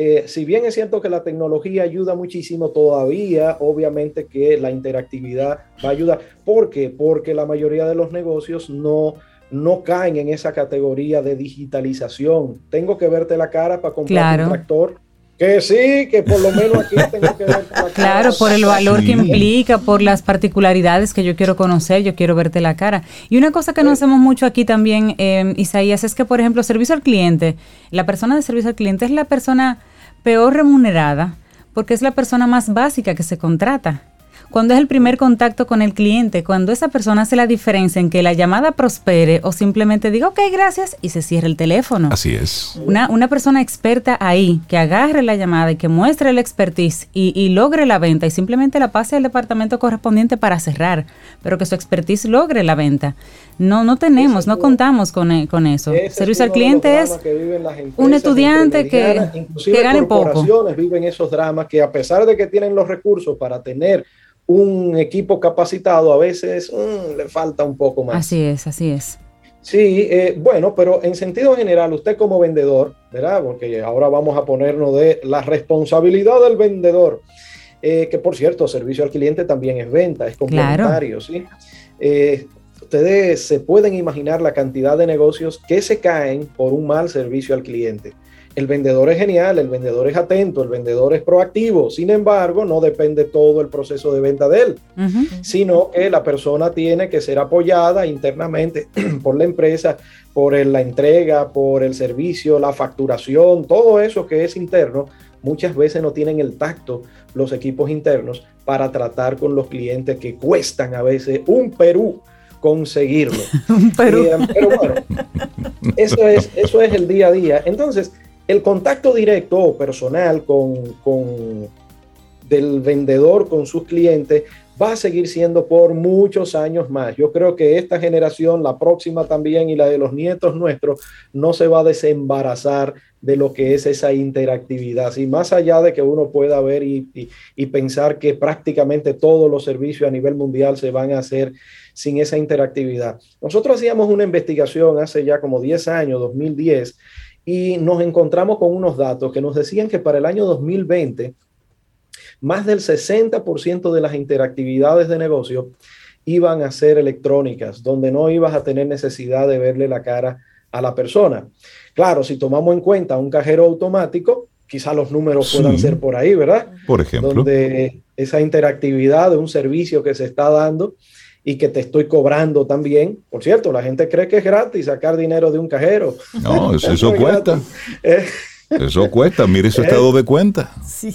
eh, si bien es cierto que la tecnología ayuda muchísimo todavía, obviamente que la interactividad va a ayudar. ¿Por qué? Porque la mayoría de los negocios no, no caen en esa categoría de digitalización. Tengo que verte la cara para comprar un tractor. Que sí, que por lo menos aquí tengo que verte la cara. Claro, por el valor que implica, por las particularidades que yo quiero conocer, yo quiero verte la cara. Y una cosa que no hacemos mucho aquí también, eh, Isaías, es que, por ejemplo, servicio al cliente, la persona de servicio al cliente es la persona peor remunerada porque es la persona más básica que se contrata cuando es el primer contacto con el cliente, cuando esa persona hace la diferencia en que la llamada prospere o simplemente diga, ok, gracias, y se cierra el teléfono. Así es. Una, una persona experta ahí, que agarre la llamada y que muestre el expertise y, logre la venta y simplemente la pase al departamento correspondiente para cerrar, pero que su expertise logre la venta. No, no tenemos, no contamos con, eh, con eso. Servicio al cliente es un estudiante que, que gane poco. viven esos dramas que a pesar de que tienen los recursos para tener un equipo capacitado a veces mm, le falta un poco más. Así es, así es. Sí, eh, bueno, pero en sentido general, usted como vendedor, ¿verdad? Porque ahora vamos a ponernos de la responsabilidad del vendedor, eh, que por cierto, servicio al cliente también es venta, es complementario, ¿sí? Eh, ustedes se pueden imaginar la cantidad de negocios que se caen por un mal servicio al cliente. El vendedor es genial, el vendedor es atento, el vendedor es proactivo. Sin embargo, no depende todo el proceso de venta de él, sino que la persona tiene que ser apoyada internamente por la empresa, por la entrega, por el servicio, la facturación, todo eso que es interno. Muchas veces no tienen el tacto los equipos internos para tratar con los clientes que cuestan a veces un Perú conseguirlo. pero... Eh, pero bueno, eso es, eso es el día a día. Entonces, el contacto directo o personal con, con del vendedor con sus clientes va a seguir siendo por muchos años más. Yo creo que esta generación, la próxima también y la de los nietos nuestros, no se va a desembarazar de lo que es esa interactividad. Y más allá de que uno pueda ver y, y, pensar que prácticamente todos los servicios a nivel mundial se van a hacer sin esa interactividad. Nosotros hacíamos una investigación hace ya como 10 años, 2010, y nos encontramos con unos datos que nos decían que para el año 2020, más del 60% de las interactividades de negocio iban a ser electrónicas, donde no ibas a tener necesidad de verle la cara a la persona. Claro, si tomamos en cuenta un cajero automático, quizá los números puedan ser por ahí, ¿verdad? Por ejemplo. Donde esa interactividad de un servicio que se está dando y que te estoy cobrando también. Por cierto, la gente cree que es gratis sacar dinero de un cajero. No, eso, cuesta. eso cuesta, mire su estado de cuenta. Sí.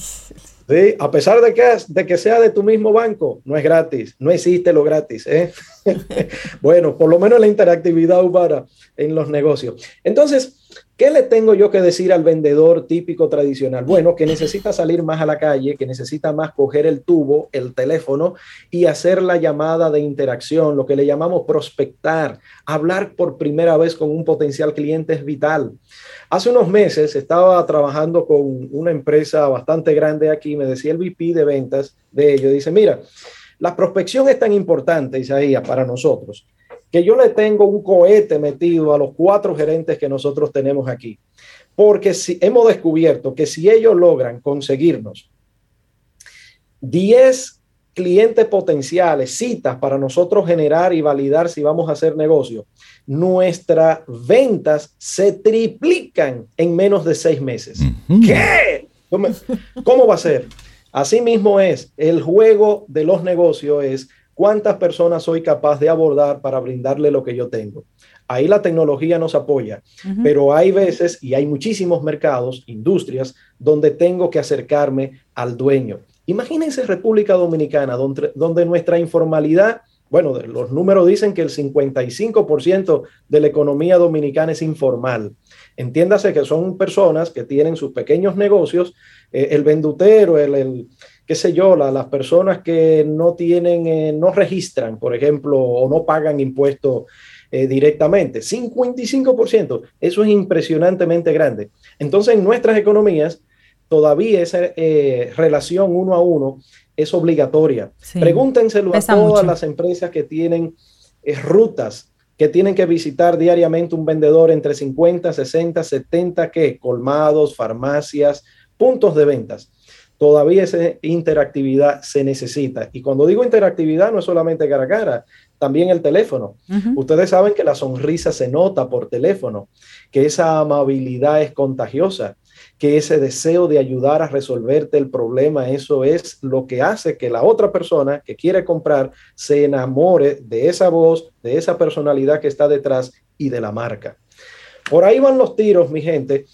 Sí, a pesar de que, de que sea de tu mismo banco, no es gratis, no existe lo gratis. ¿eh? bueno, por lo menos la interactividad humana en los negocios. Entonces, ¿qué le tengo yo que decir al vendedor típico tradicional? Bueno, que necesita salir más a la calle, que necesita más coger el tubo, el teléfono y hacer la llamada de interacción, lo que le llamamos prospectar, hablar por primera vez con un potencial cliente es vital. Hace unos meses estaba trabajando con una empresa bastante grande aquí, me decía el VP de ventas de ellos, dice, mira, la prospección es tan importante, Isaías, para nosotros, que yo le tengo un cohete metido a los cuatro gerentes que nosotros tenemos aquí, porque si, hemos descubierto que si ellos logran conseguirnos 10 clientes potenciales, citas para nosotros generar y validar si vamos a hacer negocio, nuestras ventas se triplican en menos de seis meses. ¿Qué? ¿Cómo va a ser? Así mismo es, el juego de los negocios es cuántas personas soy capaz de abordar para brindarle lo que yo tengo. Ahí la tecnología nos apoya, pero hay veces y hay muchísimos mercados, industrias, donde tengo que acercarme al dueño. Imagínense República Dominicana, donde, donde nuestra informalidad bueno, los números dicen que el 55% de la economía dominicana es informal. Entiéndase que son personas que tienen sus pequeños negocios, eh, el vendutero, el, qué sé yo, las personas que no tienen, eh, no registran, por ejemplo, o no pagan impuestos eh, directamente. 55%, eso es impresionantemente grande. Entonces, en nuestras economías, todavía esa relación uno a uno es obligatoria. Pregúntenselo a todas las empresas que tienen eh, rutas que tienen que visitar diariamente un vendedor entre 50, 60, 70, ¿qué? Colmados, farmacias, puntos de ventas. Todavía esa interactividad se necesita. Y cuando digo interactividad, no es solamente cara a cara, también el teléfono. Ustedes saben que la sonrisa se nota por teléfono, que esa amabilidad es contagiosa que ese deseo de ayudar a resolverte el problema, eso es lo que hace que la otra persona que quiere comprar se enamore de esa voz, de esa personalidad que está detrás y de la marca. Por ahí van los tiros, mi gente.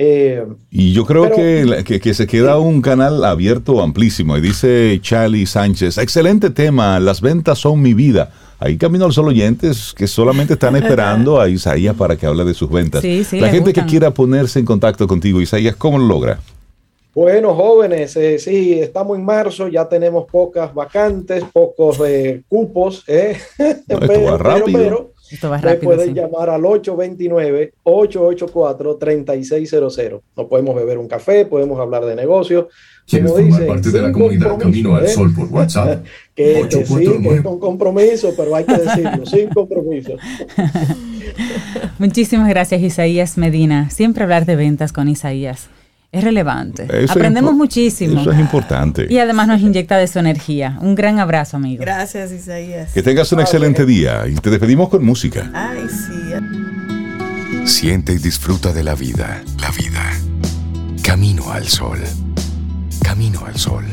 Eh, y yo creo que, que, se queda un canal abierto amplísimo. Y dice Charlie Sánchez, excelente tema, las ventas son mi vida. Ahí camino a los oyentes que solamente están esperando a Isaías para que hable de sus ventas. La gente que quiera ponerse en contacto contigo, Isaías, ¿cómo lo logra? Bueno, jóvenes, eh, sí, estamos en marzo, ya tenemos pocas vacantes, pocos eh, cupos. Eh. esto va rápido. Esto va rápido. pueden llamar al 829-884-3600. Nos podemos beber un café, podemos hablar de negocios, ¿Quieres formar parte de la comunidad Camino al Sol por WhatsApp? que, que sí, que con compromiso, pero hay que decirlo, sin compromiso. Muchísimas gracias, Isaías Medina. Siempre hablar de ventas con Isaías es relevante. Aprendemos muchísimo. Eso es importante. Y además nos inyecta de su energía. Un gran abrazo, amigo. Gracias, Isaías. Que tengas un excelente día y te despedimos con música. Ay, sí. Siente y disfruta de la vida. La vida. Camino al sol. Camino al Sol.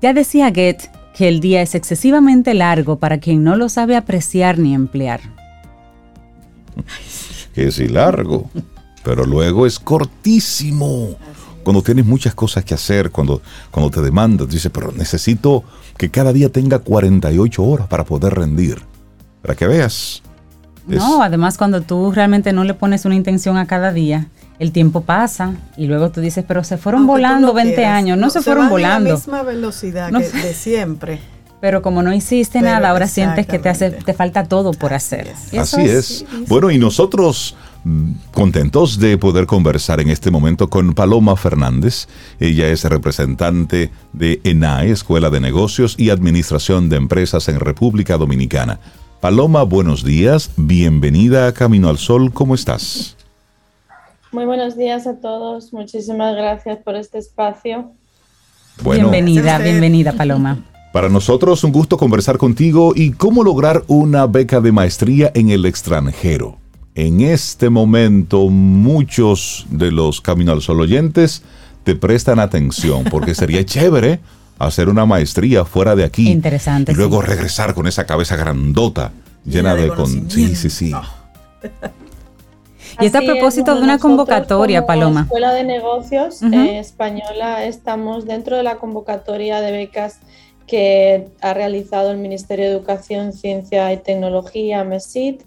Ya decía Goethe el día es excesivamente largo para quien no lo sabe apreciar ni emplear. Que sí largo, pero luego es cortísimo. cuando tienes muchas cosas que hacer, cuando, cuando te demandas, dices, pero necesito que cada día tenga 48 horas para poder rendir. Para que veas. No, además cuando tú realmente no le pones una intención a cada día, el tiempo pasa y luego tú dices, pero se fueron volando 20 años, no, se, fueron volando. A la misma velocidad que de siempre. Pero como no hiciste nada, ahora sientes que te hace, te falta todo por hacer. Así es. Bueno, y nosotros mm, contentos de poder conversar en este momento con Paloma Fernández. Ella es representante de ENAE, Escuela de Negocios y Administración de Empresas en República Dominicana. Paloma, buenos días. Bienvenida a Camino al Sol. ¿Cómo estás? Muy buenos días a todos. Muchísimas gracias por este espacio. bienvenida, bienvenida, Paloma. Para nosotros un gusto conversar contigo y cómo lograr una beca de maestría en el extranjero. En este momento muchos de los Camino al Sol oyentes te prestan atención porque sería chévere hacer una maestría fuera de aquí. Interesante. Y luego regresar con esa cabeza grandota llena, de... con... Sí, sí, sí. Y es a propósito de una convocatoria, Paloma. Escuela de Negocios eh, Española estamos dentro de la convocatoria de becas que ha realizado el Ministerio de Educación, Ciencia y Tecnología, MESIT.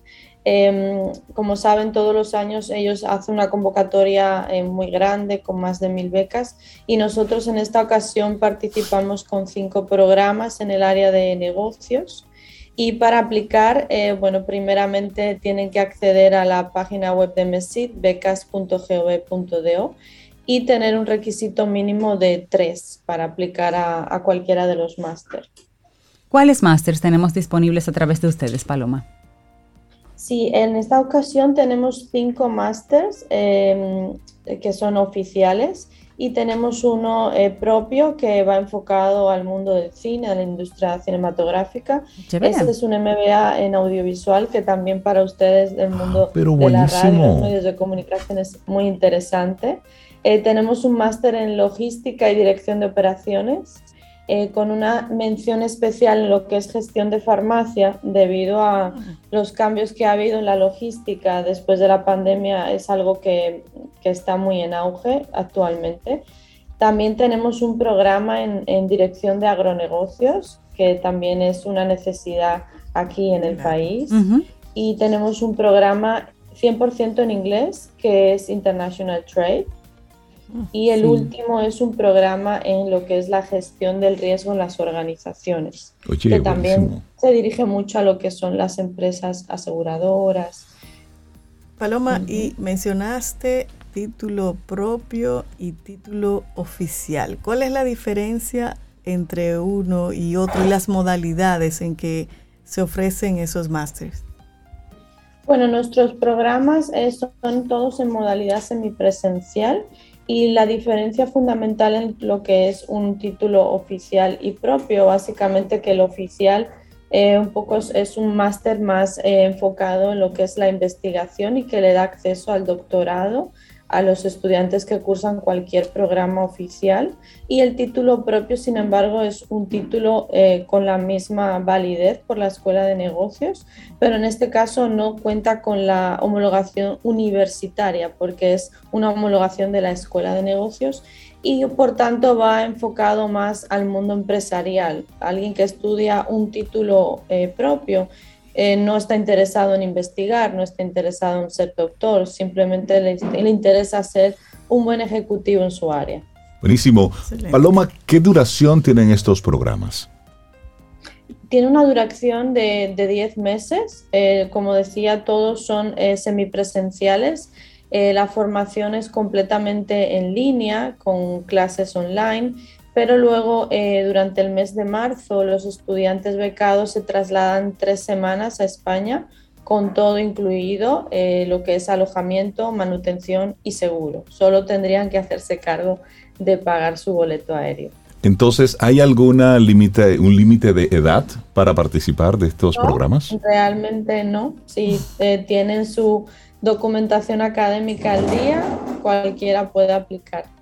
Em, como saben, todos los años ellos hacen una convocatoria eh, muy grande con más de mil becas y nosotros en esta ocasión participamos con cinco programas en el área de negocios. Y para aplicar, eh, bueno, primeramente tienen que acceder a la página web de MESIT, becas.gov.do y tener un requisito mínimo de tres para aplicar a, cualquiera de los másteres. ¿Cuáles másters tenemos disponibles a través de ustedes, Paloma? Sí, en esta ocasión tenemos cinco másters em, que son oficiales y tenemos uno eh, propio que va enfocado al mundo del cine, a la industria cinematográfica. Este es un MBA en audiovisual que también para ustedes del mundo de la radio, los medios de comunicación es muy interesante. Eh, tenemos un máster en logística y dirección de operaciones, eh, con una mención especial en lo que es gestión de farmacia, debido a los cambios que ha habido en la logística después de la pandemia, es algo que, que está muy en auge actualmente. También tenemos un programa en, en, dirección de agronegocios, que también es una necesidad aquí en el país. Y tenemos un programa 100% en inglés, que es International Trade y el último es un programa en lo que es la gestión del riesgo en las organizaciones, que también se dirige mucho a lo que son las empresas aseguradoras. Paloma, y mencionaste título propio y título oficial. ¿Cuál es la diferencia entre uno y otro y las modalidades en que se ofrecen esos másteres? Bueno, nuestros programas eh, son todos en modalidad semipresencial y la diferencia fundamental en lo que es un título oficial y propio, básicamente que el oficial eh, un poco es, un máster más eh, enfocado en lo que es la investigación y que le da acceso al doctorado a los estudiantes que cursan cualquier programa oficial. Y el título propio, sin embargo, es un título eh, con la misma validez por la Escuela de Negocios, pero en este caso no cuenta con la homologación universitaria porque es una homologación de la Escuela de Negocios y por tanto va enfocado más al mundo empresarial, alguien que estudia un título eh, propio eh, no está interesado en investigar, no está interesado en ser doctor, simplemente le, interesa ser un buen ejecutivo en su área. Buenísimo. Paloma, ¿qué duración tienen estos programas? Tiene una duración de 10 meses. Eh, como decía, todos son eh, semipresenciales. la formación es completamente en línea, con clases online pero luego eh, durante el mes de marzo los estudiantes becados se trasladan tres semanas a España con todo incluido, eh, lo que es alojamiento, manutención y seguro. Solo tendrían que hacerse cargo de pagar su boleto aéreo. Entonces, ¿hay alguna límite, un límite de edad para participar de estos programas? Realmente no. Si eh, tienen su documentación académica al día, cualquiera puede aplicar.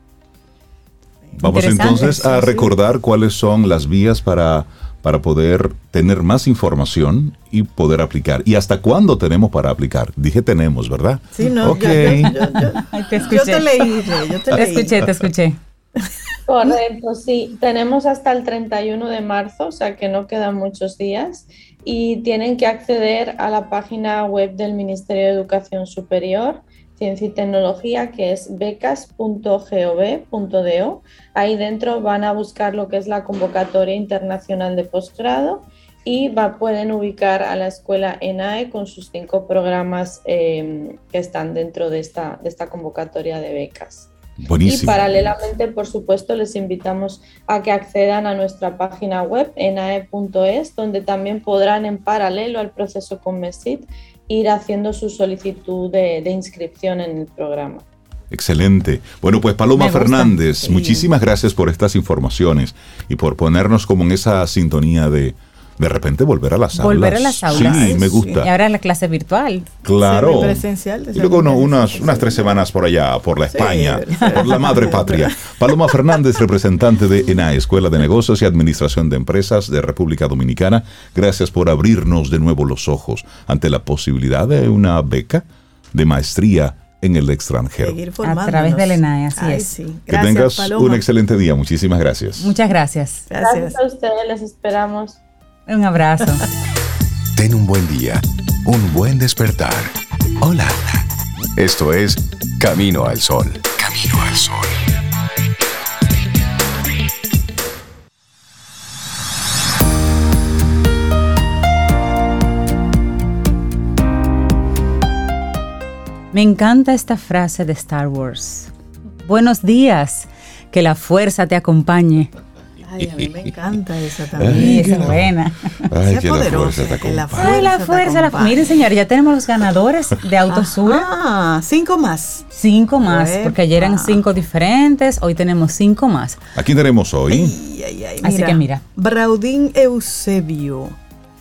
Vamos entonces a recordar cuáles son las vías para para poder tener más información y poder aplicar. ¿Y hasta cuándo tenemos para aplicar? Dije tenemos, ¿verdad? Sí, no, okay. yo, te escuché. yo te leí, yo te, te escuché, te escuché. Correcto, sí. Tenemos hasta el 31 de marzo, o sea que no quedan muchos días y tienen que acceder a la página web del Ministerio de Educación Superior, Ciencia y Tecnología, que es becas.gov.do. Ahí dentro van a buscar lo que es la convocatoria internacional de posgrado y va, pueden ubicar a la escuela ENAE con sus cinco programas eh, que están dentro de esta, de esta convocatoria de becas. Buenísimo. Y paralelamente, por supuesto, les invitamos a que accedan a nuestra página web enae.es, donde también podrán en paralelo al proceso con MESIT ir haciendo su solicitud de, inscripción en el programa. Excelente. Bueno, pues Paloma Fernández, muchísimas gracias por estas informaciones y por ponernos como en esa sintonía de, de repente volver a las aulas. Volver a las aulas. Sí, me gusta. Y ahora la clase virtual. Claro. Presencial, y luego unas, unas tres semanas por allá, por la España, por la madre patria. Paloma Fernández, representante de ENA, Escuela de Negocios y Administración de Empresas de República Dominicana, gracias por abrirnos de nuevo los ojos ante la posibilidad de una beca de maestría en el extranjero. A través del ENAE, así es. que tengas un excelente día. Muchísimas gracias. Muchas gracias. Gracias, gracias a ustedes. Les esperamos. Un abrazo. Ten un buen día, un buen despertar. Hola. Esto es Camino al Sol. Camino al Sol. Me encanta esta frase de Star Wars. Buenos días, que la fuerza te acompañe. Ay, a mí me encanta esa también. esa es buena. Ay, que la fuerza te acompañe. Ay, la fuerza. La, miren, señor, ya tenemos los ganadores de Autosura. Ah, cinco más. Cinco más, porque ayer eran cinco diferentes, hoy tenemos cinco más. ¿A quién tenemos hoy? Ay, ay, Así que mira. Braudín Eusebio.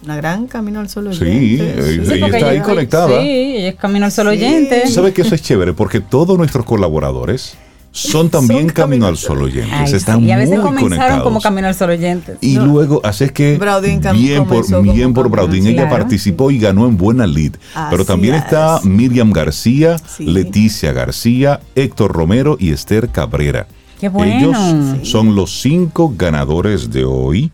Una gran Camino al Sol Oyente. Sí, ella está ahí conectada. Sí, ella es Camino al Sol Oyente. ¿Sabes que eso es chévere? Porque todos nuestros colaboradores son también Camino al Sol oyentes. están y a veces comenzaron como Camino al Sol oyentes. Y luego, así es que bien por, bien por Braudín, ella participó y ganó en buena lead. Pero también está Miriam García, Leticia García, Héctor Romero y Esther Cabrera. Qué bueno. Ellos son los cinco ganadores de hoy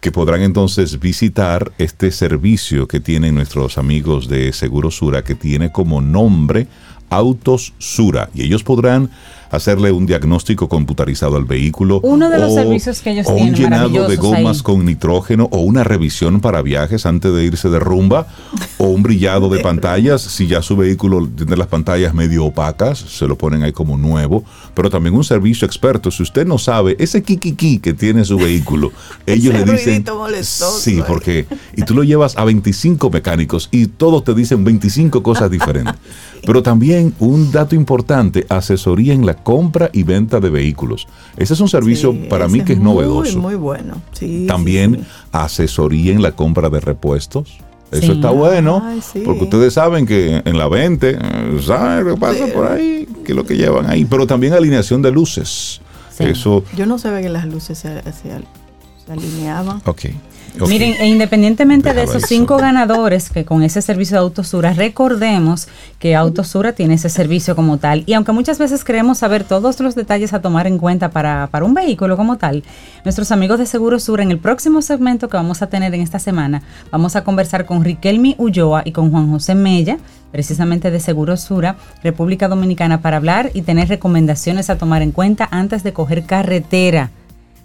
que podrán entonces visitar este servicio que tienen nuestros amigos de Seguro Sura, que tiene como nombre Autos Sura. Y ellos podrán hacerle un diagnóstico computarizado al vehículo. Uno de los servicios que ellos o tienen. Un llenado de gomas con nitrógeno o una revisión para viajes antes de irse de rumba o un brillado de pantallas. Si ya su vehículo tiene las pantallas medio opacas, se lo ponen ahí como nuevo. Pero también un servicio experto. Si usted no sabe, ese kikiki que tiene su vehículo, ellos le dicen. Sí, porque. Y tú lo llevas a 25 mecánicos y todos te dicen 25 cosas diferentes. Pero también un dato importante, asesoría en la compra y venta de vehículos. Ese es un servicio para mí que es novedoso. Muy bueno. También asesoría en la compra de repuestos. Eso está bueno, porque ustedes saben que en la 20, eh, ¿saben lo que pasa por ahí? Que es lo que llevan ahí. Pero también alineación de luces. Eso. Yo no sabía que las luces se, se alineaban. Ok. Miren, e independientemente de esos cinco ganadores que con ese servicio de Autosura, recordemos que Autosura tiene ese servicio como tal. Y aunque muchas veces queremos saber todos los detalles a tomar en cuenta para, para un vehículo como tal, nuestros amigos de Seguro Sura, en el próximo segmento que vamos a tener en esta semana, vamos a conversar con Riquelmi Ulloa y con Juan José Mella, precisamente de Seguro Sura, República Dominicana, para hablar y tener recomendaciones a tomar en cuenta antes de coger carretera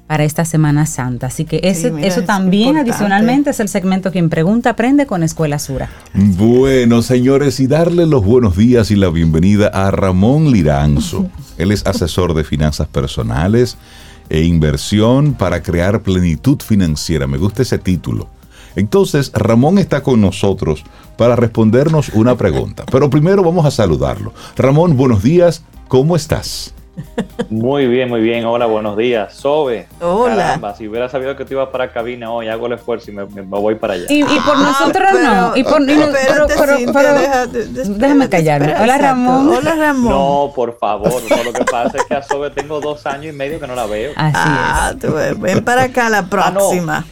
para esta Semana Santa. Así que ese, eso también adicionalmente es el segmento Quien Pregunta Aprende con Escuela Sura. Bueno, señores, y darle los buenos días y la bienvenida a Ramón Liranzo. Él es asesor de finanzas personales e inversión para crear plenitud financiera. Me gusta ese título. Entonces, Ramón está con nosotros para respondernos una pregunta. Pero primero vamos a saludarlo. Ramón, buenos días. ¿Cómo estás? Muy bien, muy bien. Hola, buenos días. Sobe. Hola. Caramba, si hubiera sabido que tú ibas para cabina hoy, hago el esfuerzo y me, voy para allá. Y, por ah, nosotros no. Y por, déjame callarme. Hola, Ramón. Hola, Ramón. No, por favor. lo que pasa es que a Sobe tengo dos años y medio que no la veo. Así ah, es. ven para acá la ah, próxima.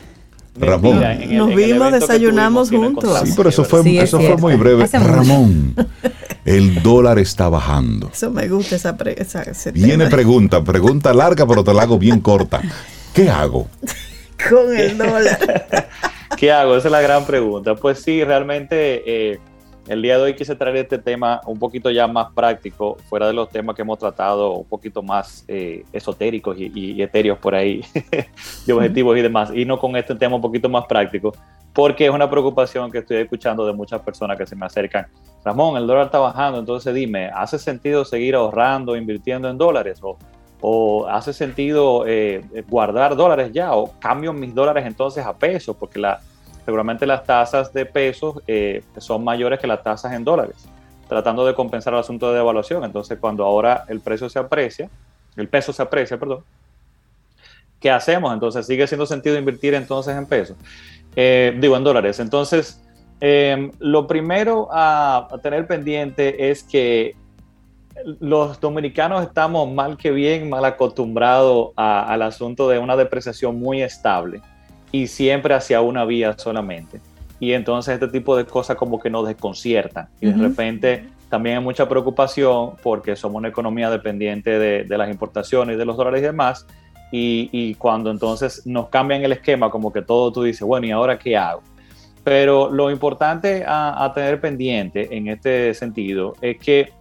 Ramón. Nos vimos, desayunamos juntos. Sí, pero eso fue, eso fue muy breve. Ramón, el dólar está bajando. Eso me gusta, esa, Viene pregunta, pregunta larga, pero te la hago bien corta. ¿Qué hago? Con el dólar. ¿Qué hago? Esa es la gran pregunta. Pues sí, realmente eh, el día de hoy quise traer este tema un poquito ya más práctico, fuera de los temas que hemos tratado, un poquito más eh, esotéricos y, etéreos por ahí, de objetivos y demás, y no con este tema un poquito más práctico, porque es una preocupación que estoy escuchando de muchas personas que se me acercan. Ramón, el dólar está bajando, entonces dime, ¿hace sentido seguir ahorrando, invirtiendo en dólares? ¿O, o hace sentido eh, guardar dólares ya? ¿O cambio mis dólares entonces a pesos? Porque la seguramente las tasas de pesos eh, son mayores que las tasas en dólares, tratando de compensar el asunto de devaluación. Entonces, cuando ahora el precio se aprecia, el peso se aprecia, perdón, ¿qué hacemos? Entonces, sigue siendo sentido invertir entonces en pesos, eh, digo, en dólares. Entonces, eh, lo primero a, tener pendiente es que los dominicanos estamos mal que bien, mal acostumbrados al asunto de una depreciación muy estable y siempre hacia una vía solamente. Y entonces este tipo de cosas como que nos desconciertan. Y de repente también hay mucha preocupación porque somos una economía dependiente de, las importaciones y de los dólares y demás. Y, cuando entonces nos cambian el esquema, como que todo tú dices, bueno, ¿y ahora qué hago? Pero lo importante a tener pendiente en este sentido es que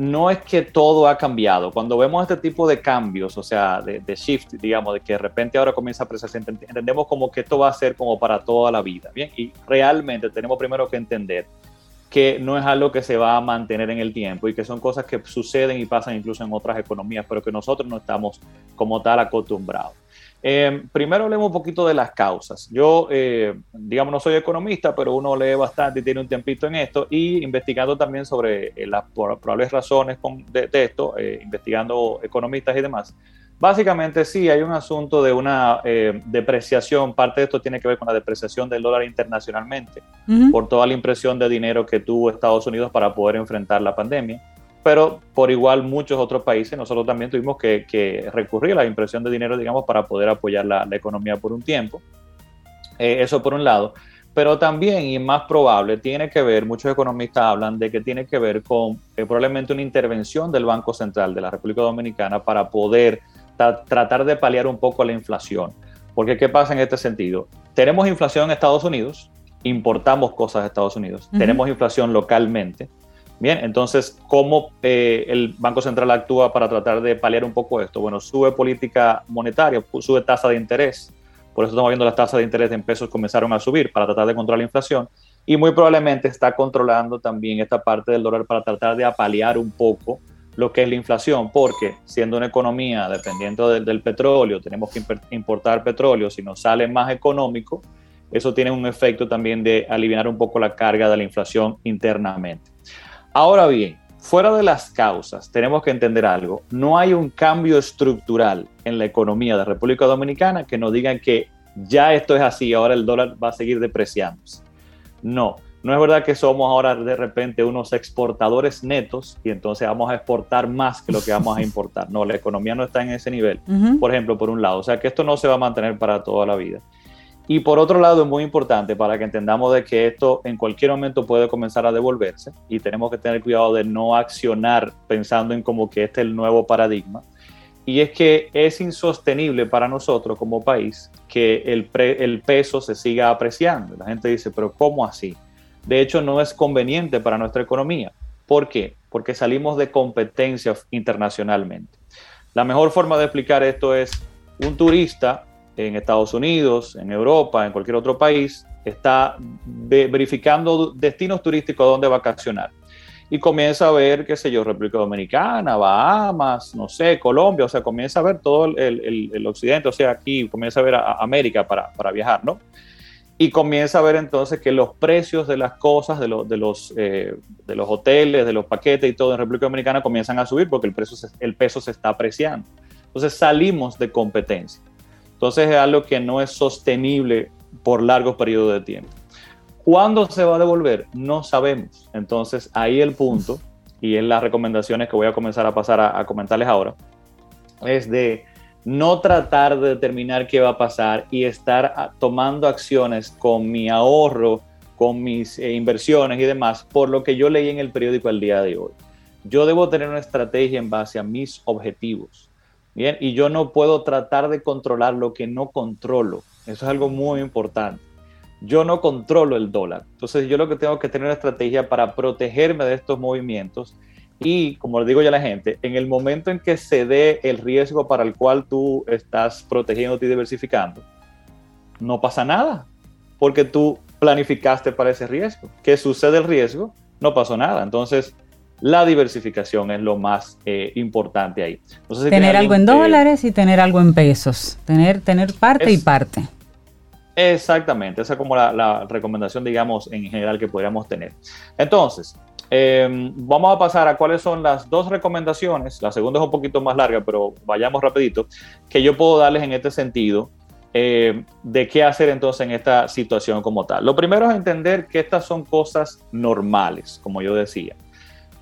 no es que todo ha cambiado. Cuando vemos este tipo de cambios, o sea, de, shift, digamos, de que de repente ahora comienza a apreciarse, entendemos como que esto va a ser como para toda la vida, ¿bien? Y realmente tenemos primero que entender que no es algo que se va a mantener en el tiempo y que son cosas que suceden y pasan incluso en otras economías, pero que nosotros no estamos como tal acostumbrados. Eh, primero leemos un poquito de las causas. Yo, eh, digamos, no soy economista, pero uno lee bastante y tiene un tiempito en esto y investigando también sobre eh, las probables razones de, esto, investigando economistas y demás. Básicamente sí, hay un asunto de una depreciación, parte de esto tiene que ver con la depreciación del dólar internacionalmente, por toda la impresión de dinero que tuvo Estados Unidos para poder enfrentar la pandemia pero por igual muchos otros países, nosotros también tuvimos que, recurrir a la impresión de dinero, digamos, para poder apoyar la, economía por un tiempo. Eh, eso por un lado. Pero también, y más probable, tiene que ver, muchos economistas hablan de que tiene que ver con eh, probablemente una intervención del Banco Central de la República Dominicana para poder tratar de paliar un poco la inflación. Porque, ¿qué pasa en este sentido? Tenemos inflación en Estados Unidos, importamos cosas de Estados Unidos, tenemos inflación localmente, Bien, entonces, ¿cómo eh, el Banco Central actúa para tratar de paliar un poco esto? Bueno, sube política monetaria, sube tasa de interés. Por eso estamos viendo las tasas de interés en pesos comenzaron a subir para tratar de controlar la inflación. Y muy probablemente está controlando también esta parte del dólar para tratar de apalear un poco lo que es la inflación, porque siendo una economía dependiente del, del petróleo, tenemos que importar petróleo, si nos sale más económico, eso tiene un efecto también de aliviar un poco la carga de la inflación internamente. Ahora bien, fuera de las causas, tenemos que entender algo. No hay un cambio estructural en la economía de República Dominicana que nos digan que ya esto es así, ahora el dólar va a seguir depreciándose. No, no es verdad que somos ahora de repente unos exportadores netos y entonces vamos a exportar más que lo que vamos a importar. No, la economía no está en ese nivel, por ejemplo, por un lado. O sea que esto no se va a mantener para toda la vida. Y por otro lado, es muy importante para que entendamos de que esto en cualquier momento puede comenzar a devolverse y tenemos que tener cuidado de no accionar pensando en como que este es el nuevo paradigma. Y es que es insostenible para nosotros como país que el, el peso se siga apreciando. La gente dice, pero ¿cómo así? De hecho, no es conveniente para nuestra economía. ¿Por qué? Porque salimos de competencia internacionalmente. La mejor forma de explicar esto es un turista en Estados Unidos, en Europa, en cualquier otro país, está verificando destinos turísticos donde vacacionar. Y comienza a ver, qué sé yo, República Dominicana, Bahamas, no sé, Colombia, o sea, comienza a ver todo el, occidente, o sea, aquí comienza a ver a, América para, viajar, ¿no? Y comienza a ver entonces que los precios de las cosas, de, de, los, eh, de los hoteles, de los paquetes y todo en República Dominicana comienzan a subir porque el, precio el peso se está apreciando. Entonces salimos de competencia. Entonces es algo que no es sostenible por largos periodos de tiempo. ¿Cuándo se va a devolver? No sabemos. Entonces ahí el punto, y en las recomendaciones que voy a comenzar a pasar a, comentarles ahora, es de no tratar de determinar qué va a pasar y estar tomando acciones con mi ahorro, con mis eh, inversiones y demás, por lo que yo leí en el periódico el día de hoy. Yo debo tener una estrategia en base a mis objetivos. Bien, y yo no puedo tratar de controlar lo que no controlo. Eso es algo muy importante. Yo no controlo el dólar. Entonces yo lo que tengo que tener una estrategia para protegerme de estos movimientos y, como le digo yo a la gente, en el momento en que se dé el riesgo para el cual tú estás protegiéndote y diversificando, no pasa nada, porque tú planificaste para ese riesgo. Que sucede el riesgo, no pasó nada. Entonces, la diversificación es lo más eh, importante ahí. tener algo en dólares y tener algo en pesos. Tener, tener parte y parte. Exactamente, esa es como la, la, recomendación, digamos, en general que podríamos tener. Entonces, Em, vamos a pasar a cuáles son las dos recomendaciones. La segunda es un poquito más larga, pero vayamos rapidito, que yo puedo darles en este sentido em, de qué hacer entonces en esta situación como tal. Lo primero es entender que estas son cosas normales, como yo decía,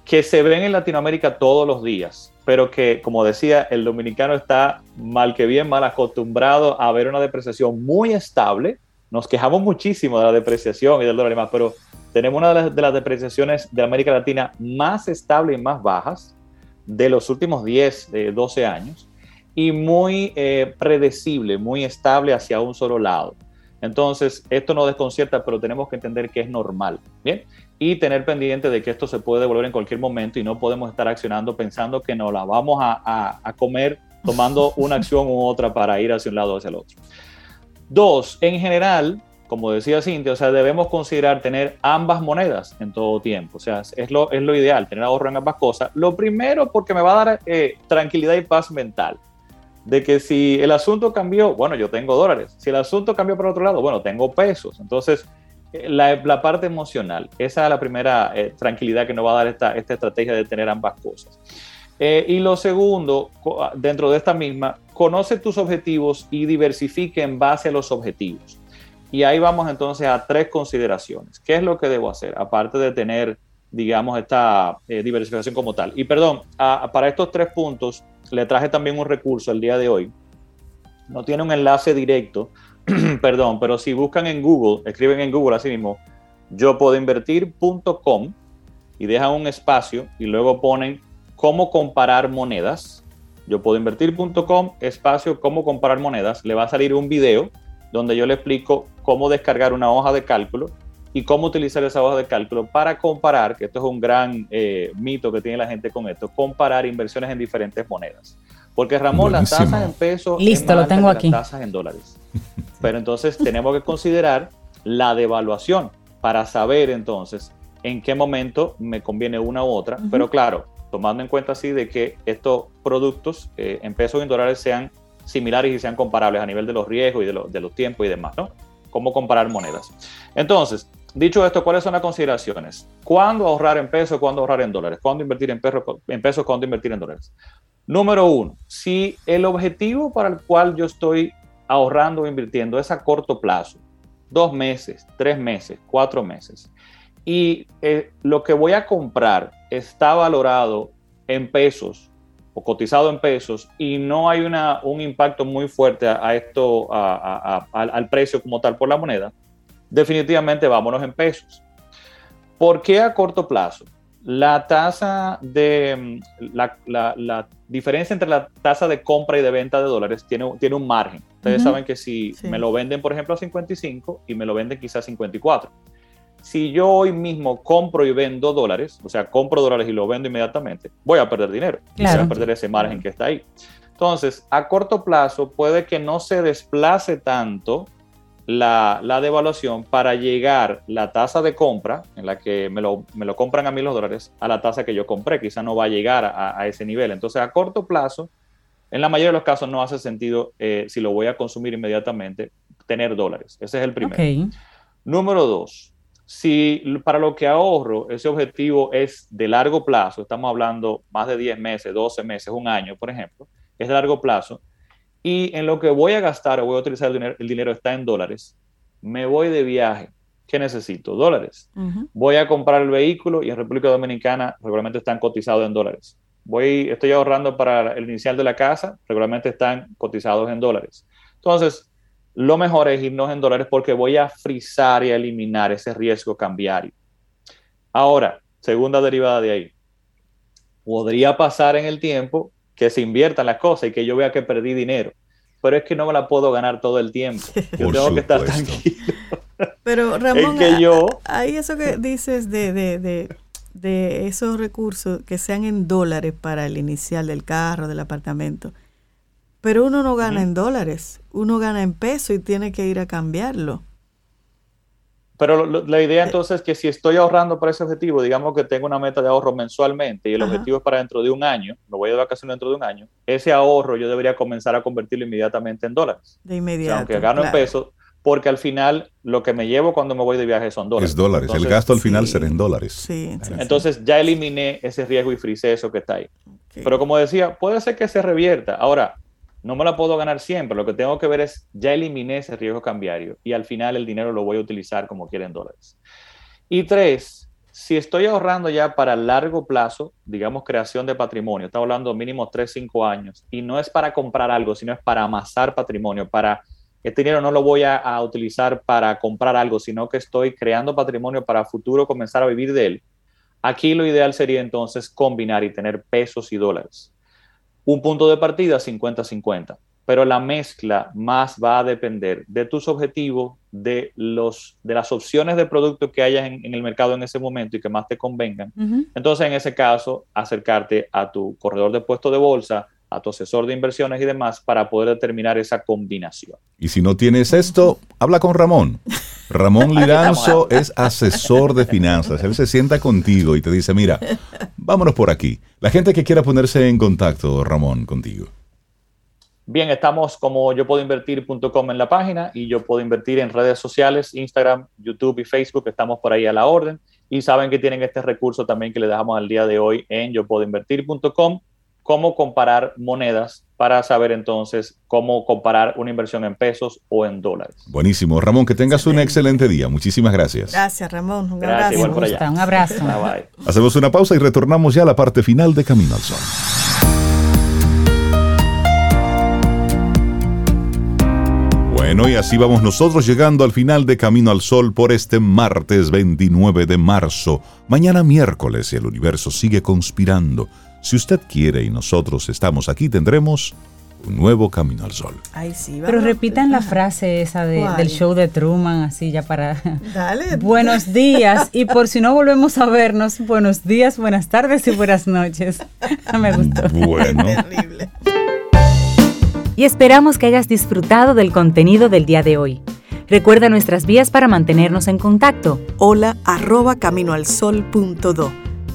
que se ven en Latinoamérica todos los días, pero que, como decía, el dominicano está mal que bien, mal acostumbrado a ver una depreciación muy estable. Nos quejamos muchísimo de la depreciación y del dólar y más, pero tenemos una de las, depreciaciones de América Latina más estable y más bajas de los últimos 10, 12 años y muy eh, predecible, muy estable hacia un solo lado. Entonces, esto nos desconcierta, pero tenemos que entender que es normal, ¿bien? Y tener pendiente de que esto se puede devolver en cualquier momento y no podemos estar accionando pensando que nos la vamos a, a comer tomando una acción u otra para ir hacia un lado o hacia el otro. Dos, en general, como decía Cintia, o sea, debemos considerar tener ambas monedas en todo tiempo. O sea, es lo, es lo ideal, tener ahorro en ambas cosas. Lo primero, porque me va a dar eh, tranquilidad y paz mental. De que si el asunto cambió, bueno, yo tengo dólares. Si el asunto cambió para otro lado, bueno, tengo pesos. Entonces, eh, la, parte emocional, esa es la primera eh, tranquilidad que nos va a dar esta, esta estrategia de tener ambas cosas. y lo segundo, dentro de esta misma, conoce tus objetivos y diversifique en base a los objetivos. Y ahí vamos entonces a tres consideraciones. ¿Qué es lo que debo hacer? Aparte de tener, digamos, esta eh, diversificación como tal. Y perdón, para estos tres puntos le traje también un recurso el día de hoy. No tiene un enlace directo, perdón, pero si buscan en Google, escriben en Google así mismo, yo puedo invertir.com y dejan un espacio y luego ponen cómo comparar monedas. Yo puedo invertir.com, espacio, cómo comparar monedas. Le va a salir un video donde yo le explico cómo descargar una hoja de cálculo y cómo utilizar esa hoja de cálculo para comparar, que esto es un gran eh, mito que tiene la gente con esto, comparar inversiones en diferentes monedas. Porque Ramón, las tasas en pesos Listo, lo tengo aquí. las tasas en dólares. Pero entonces tenemos que considerar la devaluación para saber entonces en qué momento me conviene una u otra. Pero claro, tomando en cuenta así de que estos productos eh, en pesos y en dólares sean similares y sean comparables a nivel de los riesgos y de, de los tiempos y demás, ¿no? cómo comparar monedas. Entonces, dicho esto, ¿cuáles son las consideraciones? ¿Cuándo ahorrar en pesos? ¿Cuándo ahorrar en dólares? ¿Cuándo invertir en, en pesos? ¿Cuándo invertir en dólares? Número uno, si el objetivo para el cual yo estoy ahorrando o invirtiendo es a corto plazo, dos meses, tres meses, cuatro meses, y eh, lo que voy a comprar está valorado en pesos cotizado en pesos y no hay una, un impacto muy fuerte a, esto, al precio como tal por la moneda, definitivamente vámonos en pesos. ¿Por qué a corto plazo? La tasa de la, diferencia entre la tasa de compra y de venta de dólares tiene, tiene un margen. Ustedes saben que si me lo venden, por ejemplo, a 55 y me lo venden quizás a 54 si yo hoy mismo compro y vendo dólares, o sea, compro dólares y lo vendo inmediatamente, voy a perder dinero. voy a perder ese margen que está ahí. Entonces, a corto plazo puede que no se desplace tanto la, devaluación para llegar la tasa de compra, en la que me lo, compran a mí los dólares, a la tasa que yo compré. Quizá no va a llegar a, ese nivel. Entonces, a corto plazo, en la mayoría de los casos no hace sentido, eh, si lo voy a consumir inmediatamente, tener dólares. Ese es el primero. Número dos, si para lo que ahorro ese objetivo es de largo plazo, estamos hablando más de 10 meses, 12 meses, un año, por ejemplo, es de largo plazo, y en lo que voy a gastar o voy a utilizar el dinero, está en dólares, me voy de viaje. ¿Qué necesito? Dólares. Voy a comprar el vehículo y en República Dominicana regularmente están cotizados en dólares. voy, estoy ahorrando para el inicial de la casa, regularmente están cotizados en dólares. Entonces, lo mejor es irnos en dólares porque voy a frizar y a eliminar ese riesgo cambiario. Ahora, segunda derivada de ahí. Podría pasar en el tiempo que se inviertan las cosas y que yo vea que perdí dinero, pero es que no me la puedo ganar todo el tiempo. Yo tengo que estar tranquilo. Pero Ramón, que yo, ahí eso que dices de, de, de, de esos recursos que sean en dólares para el inicial del carro, del apartamento, pero uno no gana en dólares, uno gana en peso y tiene que ir a cambiarlo. Pero la idea entonces es que si estoy ahorrando para ese objetivo, digamos que tengo una meta de ahorro mensualmente y el objetivo es para dentro de un año, me voy de vacaciones dentro de un año, ese ahorro yo debería comenzar a convertirlo inmediatamente en dólares. De inmediato. aunque gano en pesos, porque al final lo que me llevo cuando me voy de viaje son dólares. Es dólares, el gasto al final será en dólares. Sí, entonces ya eliminé ese riesgo y frisé eso que está ahí. Pero como decía, puede ser que se revierta. Ahora, no me la puedo ganar siempre. Lo que tengo que ver es, ya eliminé ese riesgo cambiario y al final el dinero lo voy a utilizar como quieren dólares. Y tres, si estoy ahorrando ya para largo plazo, digamos creación de patrimonio, estamos hablando mínimo 3, 5 años, y no es para comprar algo, sino es para amasar patrimonio, para este dinero no lo voy a utilizar para comprar algo, sino que estoy creando patrimonio para futuro comenzar a vivir de él. Aquí lo ideal sería entonces combinar y tener pesos y dólares un punto de partida 50-50, pero la mezcla más va a depender de tus objetivos, de, los, de las opciones de producto que hayas en, el mercado en ese momento y que más te convengan. Entonces, en ese caso, acercarte a tu corredor de puesto de bolsa, a tu asesor de inversiones y demás para poder determinar esa combinación. Y si no tienes esto, habla con Ramón. Ramón Liranzo es asesor de finanzas. Él se sienta contigo y te dice, mira, vámonos por aquí. La gente que quiera ponerse en contacto, Ramón, contigo. Bien, estamos como yo puedo invertir.com en la página y yo puedo invertir en redes sociales, Instagram, YouTube y Facebook, estamos por ahí a la orden. Y saben que tienen este recurso también que le dejamos al día de hoy en yo puedo invertir.com cómo comparar monedas para saber entonces cómo comparar una inversión en pesos o en dólares. Buenísimo. Ramón, que tengas un excelente día. Muchísimas gracias. Gracias, Ramón. Un abrazo. Un abrazo. Hacemos una pausa y retornamos ya a la parte final de Camino al Sol. Bueno, y así vamos nosotros llegando al final de Camino al Sol por este martes 29 de marzo. Mañana miércoles el universo sigue conspirando si usted quiere y nosotros estamos aquí, tendremos un nuevo camino al sol. Pero repitan la frase esa del show de Truman, así ya para... Dale. buenos días. Y por si no volvemos a vernos, buenos días, buenas tardes y buenas noches. Me gustó. Bueno. Y esperamos que hayas disfrutado del contenido del día de hoy. Recuerda nuestras vías para mantenernos en contacto. Hola arroba caminoalsol.do.